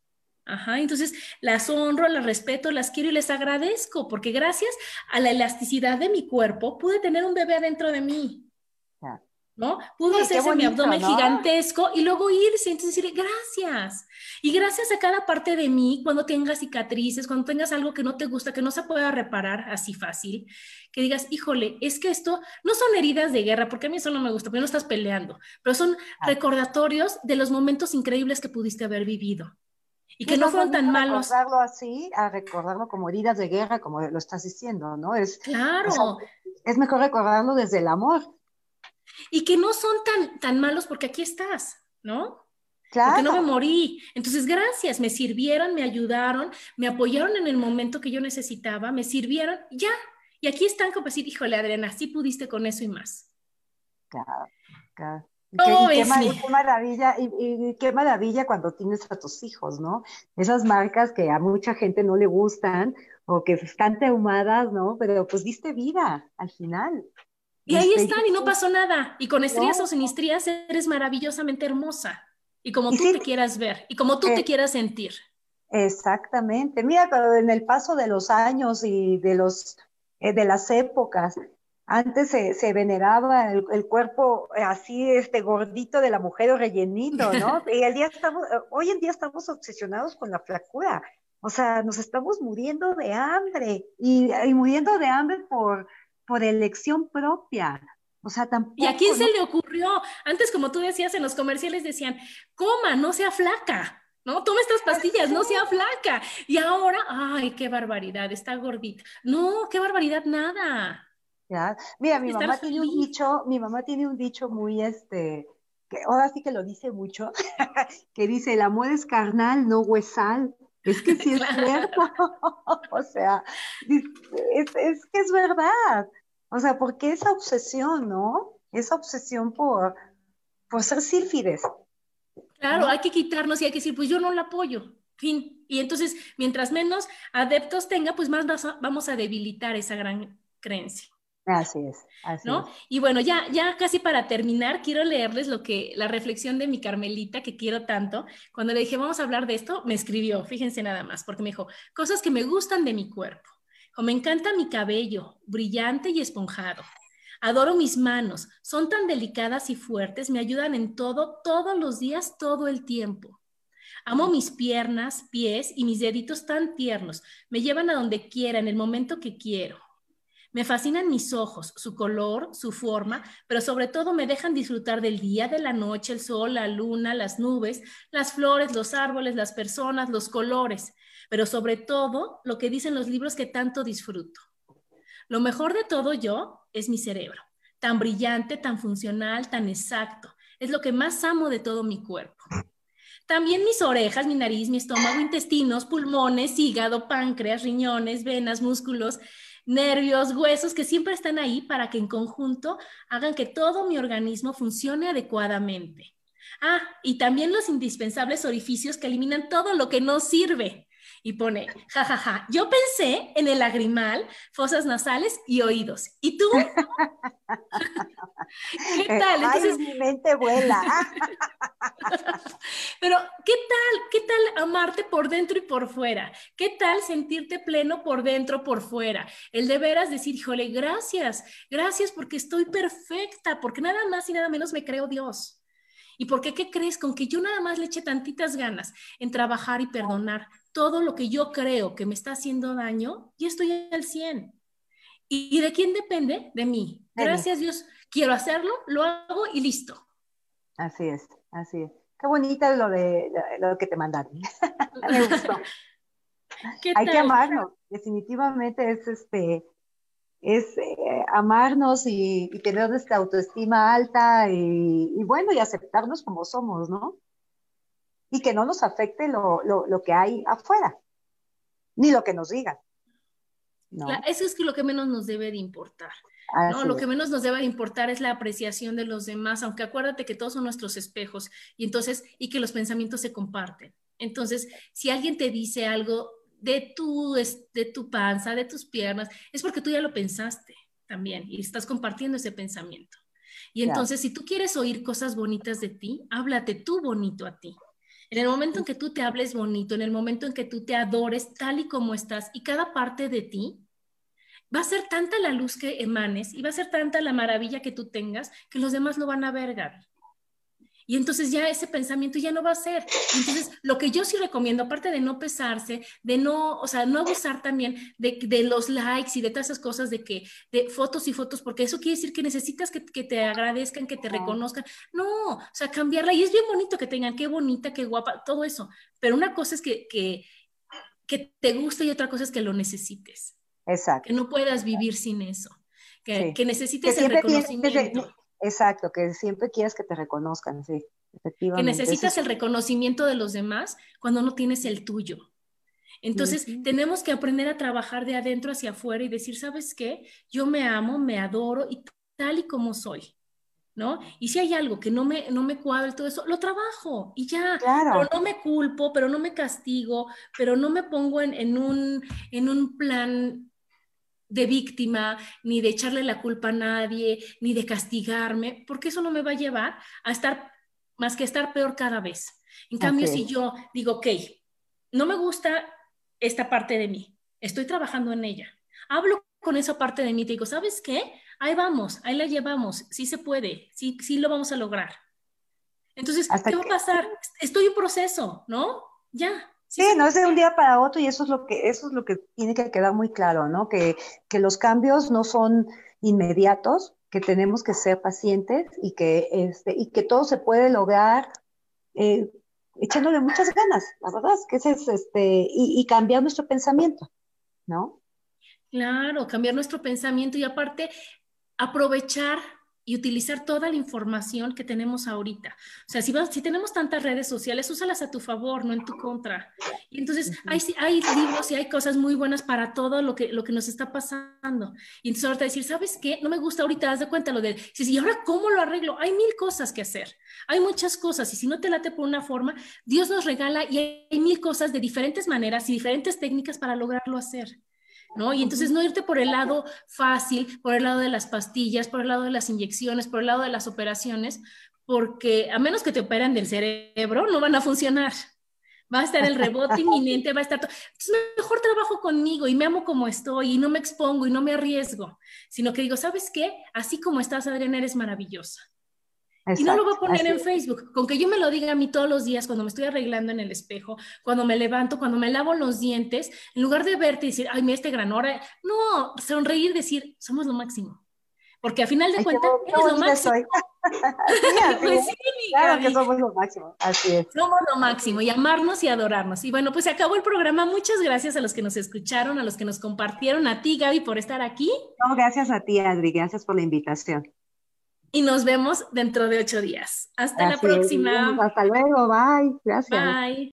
Ajá, entonces las honro, las respeto, las quiero y les agradezco, porque gracias a la elasticidad de mi cuerpo pude tener un bebé adentro de mí. ¿no? Pudo hacerse mi abdomen gigantesco y luego irse, entonces decir gracias. Y gracias a cada parte de mí, cuando tengas cicatrices, cuando tengas algo que no te gusta, que no se pueda reparar así fácil, que digas, híjole, es que esto no son heridas de guerra, porque a mí eso no me gusta, porque no estás peleando, pero son ah. recordatorios de los momentos increíbles que pudiste haber vivido. Y que no fueron tan malos. Recordarlo así, a recordarlo como heridas de guerra, como lo estás diciendo, ¿no? Es, claro. es mejor recordarlo desde el amor y que no son tan, tan malos porque aquí estás, ¿no? Claro. Porque no me morí. Entonces, gracias, me sirvieron, me ayudaron, me apoyaron en el momento que yo necesitaba, me sirvieron, ya. Y aquí están como decir, híjole, Adriana, sí pudiste con eso y más. Claro, claro. qué, maravilla, y, qué maravilla cuando tienes a tus hijos, ¿no? Esas marcas que a mucha gente no le gustan o que están traumadas, ¿no? Pero pues diste vida al final. Y ahí están y no pasó nada. Y con estrías o sin estrías eres maravillosamente hermosa. Y como tú te quieras ver y como tú te eh, quieras sentir. Exactamente. Mira, pero en el paso de los años y de, los, eh, de las épocas, antes se, veneraba el, cuerpo así, este gordito de la mujer o rellenito, ¿no? y el día estamos, hoy en día estamos obsesionados con la flacura. O sea, nos estamos muriendo de hambre y muriendo de hambre por, por elección propia. O sea, tampoco. ¿Y a quién se le ocurrió? Antes, como tú decías, en los comerciales decían, coma, no sea flaca, ¿no? Toma estas pastillas, no sea flaca. Y ahora, ay, qué barbaridad, está gordita. No, qué barbaridad, nada. Ya. Mira, mi mamá tiene un dicho, mi mamá tiene un dicho muy, este, que ahora sí que lo dice mucho, que dice, el amor es carnal, no huesal. Es que sí es cierto. o sea, es, es, que es verdad. O sea, porque esa obsesión, ¿no? Esa obsesión por, por ser sílfides. Claro, hay que quitarnos y hay que decir, pues yo no la apoyo. Fin. Y entonces, mientras menos adeptos tenga, pues más vamos a debilitar esa gran creencia. Así es, así ¿no? Y bueno, ya, ya casi para terminar, quiero leerles lo que, la reflexión de mi Carmelita, que quiero tanto. Cuando le dije, vamos a hablar de esto, me escribió, fíjense nada más, porque me dijo, cosas que me gustan de mi cuerpo. O me encanta mi cabello, brillante y esponjado. Adoro mis manos, son tan delicadas y fuertes, me ayudan en todo, todos los días, todo el tiempo. Amo mis piernas, pies y mis deditos tan tiernos, me llevan a donde quiera, en el momento que quiero. Me fascinan mis ojos, su color, su forma, pero sobre todo me dejan disfrutar del día, de la noche, el sol, la luna, las nubes, las flores, los árboles, las personas, los colores, pero sobre todo lo que dicen los libros que tanto disfruto. Lo mejor de todo yo es mi cerebro, tan brillante, tan funcional, tan exacto. Es lo que más amo de todo mi cuerpo. También mis orejas, mi nariz, mi estómago, intestinos, pulmones, hígado, páncreas, riñones, venas, músculos, nervios, huesos que siempre están ahí para que en conjunto hagan que todo mi organismo funcione adecuadamente. Ah, y también los indispensables orificios que eliminan todo lo que no sirve. Y pone, jajaja, ja, ja. yo pensé en el lagrimal, fosas nasales y oídos. ¿Y tú? ¿Qué tal? Entonces, mi mente vuela. Pero, ¿qué tal? ¿Qué tal amarte por dentro y por fuera? ¿Qué tal sentirte pleno por dentro, por fuera? El de veras decir, híjole, gracias, gracias porque estoy perfecta, porque nada más y nada menos me creo Dios. ¿Y por qué qué crees? Con que yo nada más le eché tantitas ganas en trabajar y perdonar todo lo que yo creo que me está haciendo daño, y estoy al 100. ¿Y, de quién depende? De mí. Gracias Dios, quiero hacerlo, lo hago y listo. Así es, así es. Qué bonita lo de lo que te mandaron. Me gustó. Hay que amarnos, definitivamente es este es eh, amarnos y, tener nuestra autoestima alta y, bueno, y aceptarnos como somos, ¿no? Y que no nos afecte lo, que hay afuera, ni lo que nos digan. eso es lo que menos nos debe de importar. ¿no? Lo que menos nos debe de importar es la apreciación de los demás, aunque acuérdate que todos son nuestros espejos y entonces, y que los pensamientos se comparten. Entonces, si alguien te dice algo de tu, de tu panza, de tus piernas, es porque tú ya lo pensaste también y estás compartiendo ese pensamiento. Y entonces, si tú quieres oír cosas bonitas de ti, háblate tú bonito a ti. En el momento en que tú te hables bonito, en el momento en que tú te adores tal y como estás y cada parte de ti, va a ser tanta la luz que emanes y va a ser tanta la maravilla que tú tengas que los demás lo van a ver, Gaby. Y entonces ya ese pensamiento ya no va a ser. Entonces, lo que yo sí recomiendo, aparte de no pesarse, de no, o sea, no abusar también de, de los likes y de todas esas cosas de que, de fotos y fotos, porque eso quiere decir que necesitas que, que te agradezcan, que te reconozcan. No, o sea, cambiarla. Y es bien bonito que tengan, qué bonita, qué guapa, todo eso. Pero una cosa es que, que, que te guste y otra cosa es que lo necesites. Exacto. Que no puedas vivir sin eso. Que, que necesites el reconocimiento. Exacto, que siempre quieres que te reconozcan, sí, efectivamente. Que necesitas el reconocimiento de los demás cuando no tienes el tuyo. Entonces, tenemos que aprender a trabajar de adentro hacia afuera y decir, ¿sabes qué? Yo me amo, me adoro y tal y como soy. ¿No? Y si hay algo que no me, no me cuadra y todo eso, lo trabajo y ya. Claro. Pero no me culpo, pero no me castigo, pero no me pongo en, en, un, en un plan de víctima, ni de echarle la culpa a nadie, ni de castigarme, porque eso no me va a llevar a estar más que estar peor cada vez. En cambio, si yo digo, ok, no me gusta esta parte de mí, estoy trabajando en ella, hablo con esa parte de mí, te digo, ¿sabes qué? Ahí vamos, ahí la llevamos, sí se puede, sí, sí lo vamos a lograr. Entonces, ¿qué va a pasar? Estoy en proceso, ¿no? Ya, Sí, no es de un día para otro y eso es lo que, eso es lo que tiene que quedar muy claro, ¿no? Que, que los cambios no son inmediatos, que tenemos que ser pacientes y que, este, y que todo se puede lograr eh, echándole muchas ganas, la verdad es que ese es este, y, y cambiar nuestro pensamiento, ¿no? Claro, cambiar nuestro pensamiento y aparte aprovechar y utilizar toda la información que tenemos ahorita. O sea, si, si tenemos tantas redes sociales, úsalas a tu favor, no en tu contra. Y entonces hay, hay libros y hay cosas muy buenas para todo lo que, lo que nos está pasando. Y entonces ahorita decir, ¿sabes qué? No me gusta ahorita, haz de cuenta lo de, si, ¿y ahora cómo lo arreglo? Hay mil cosas que hacer. Hay muchas cosas y si no te late por una forma, Dios nos regala y hay mil cosas de diferentes maneras y diferentes técnicas para lograrlo hacer. ¿No? Y entonces no irte por el lado fácil, por el lado de las pastillas, por el lado de las inyecciones, por el lado de las operaciones, porque a menos que te operen del cerebro, no van a funcionar. Va a estar el rebote inminente, va a estar todo. Entonces, mejor trabajo conmigo y me amo como estoy y no me expongo y no me arriesgo, sino que digo, ¿sabes qué? Así como estás, Adriana, eres maravillosa y no lo voy a poner en Facebook, con que yo me lo diga a mí todos los días cuando me estoy arreglando en el espejo, cuando me levanto, cuando me lavo los dientes, en lugar de verte y decir, ay, mira este gran hora, no, sonreír, decir, somos lo máximo. Porque a final de cuentas, eres lo máximo. pues sí, claro que somos lo máximo, así es. Somos lo máximo y amarnos y adorarnos. Y bueno, pues se acabó el programa. Muchas gracias a los que nos escucharon, a los que nos compartieron, a ti, Gaby, por estar aquí. No, gracias a ti, Adri, gracias por la invitación y nos vemos dentro de ocho días. Hasta la próxima. hasta luego, bye. Gracias. Bye.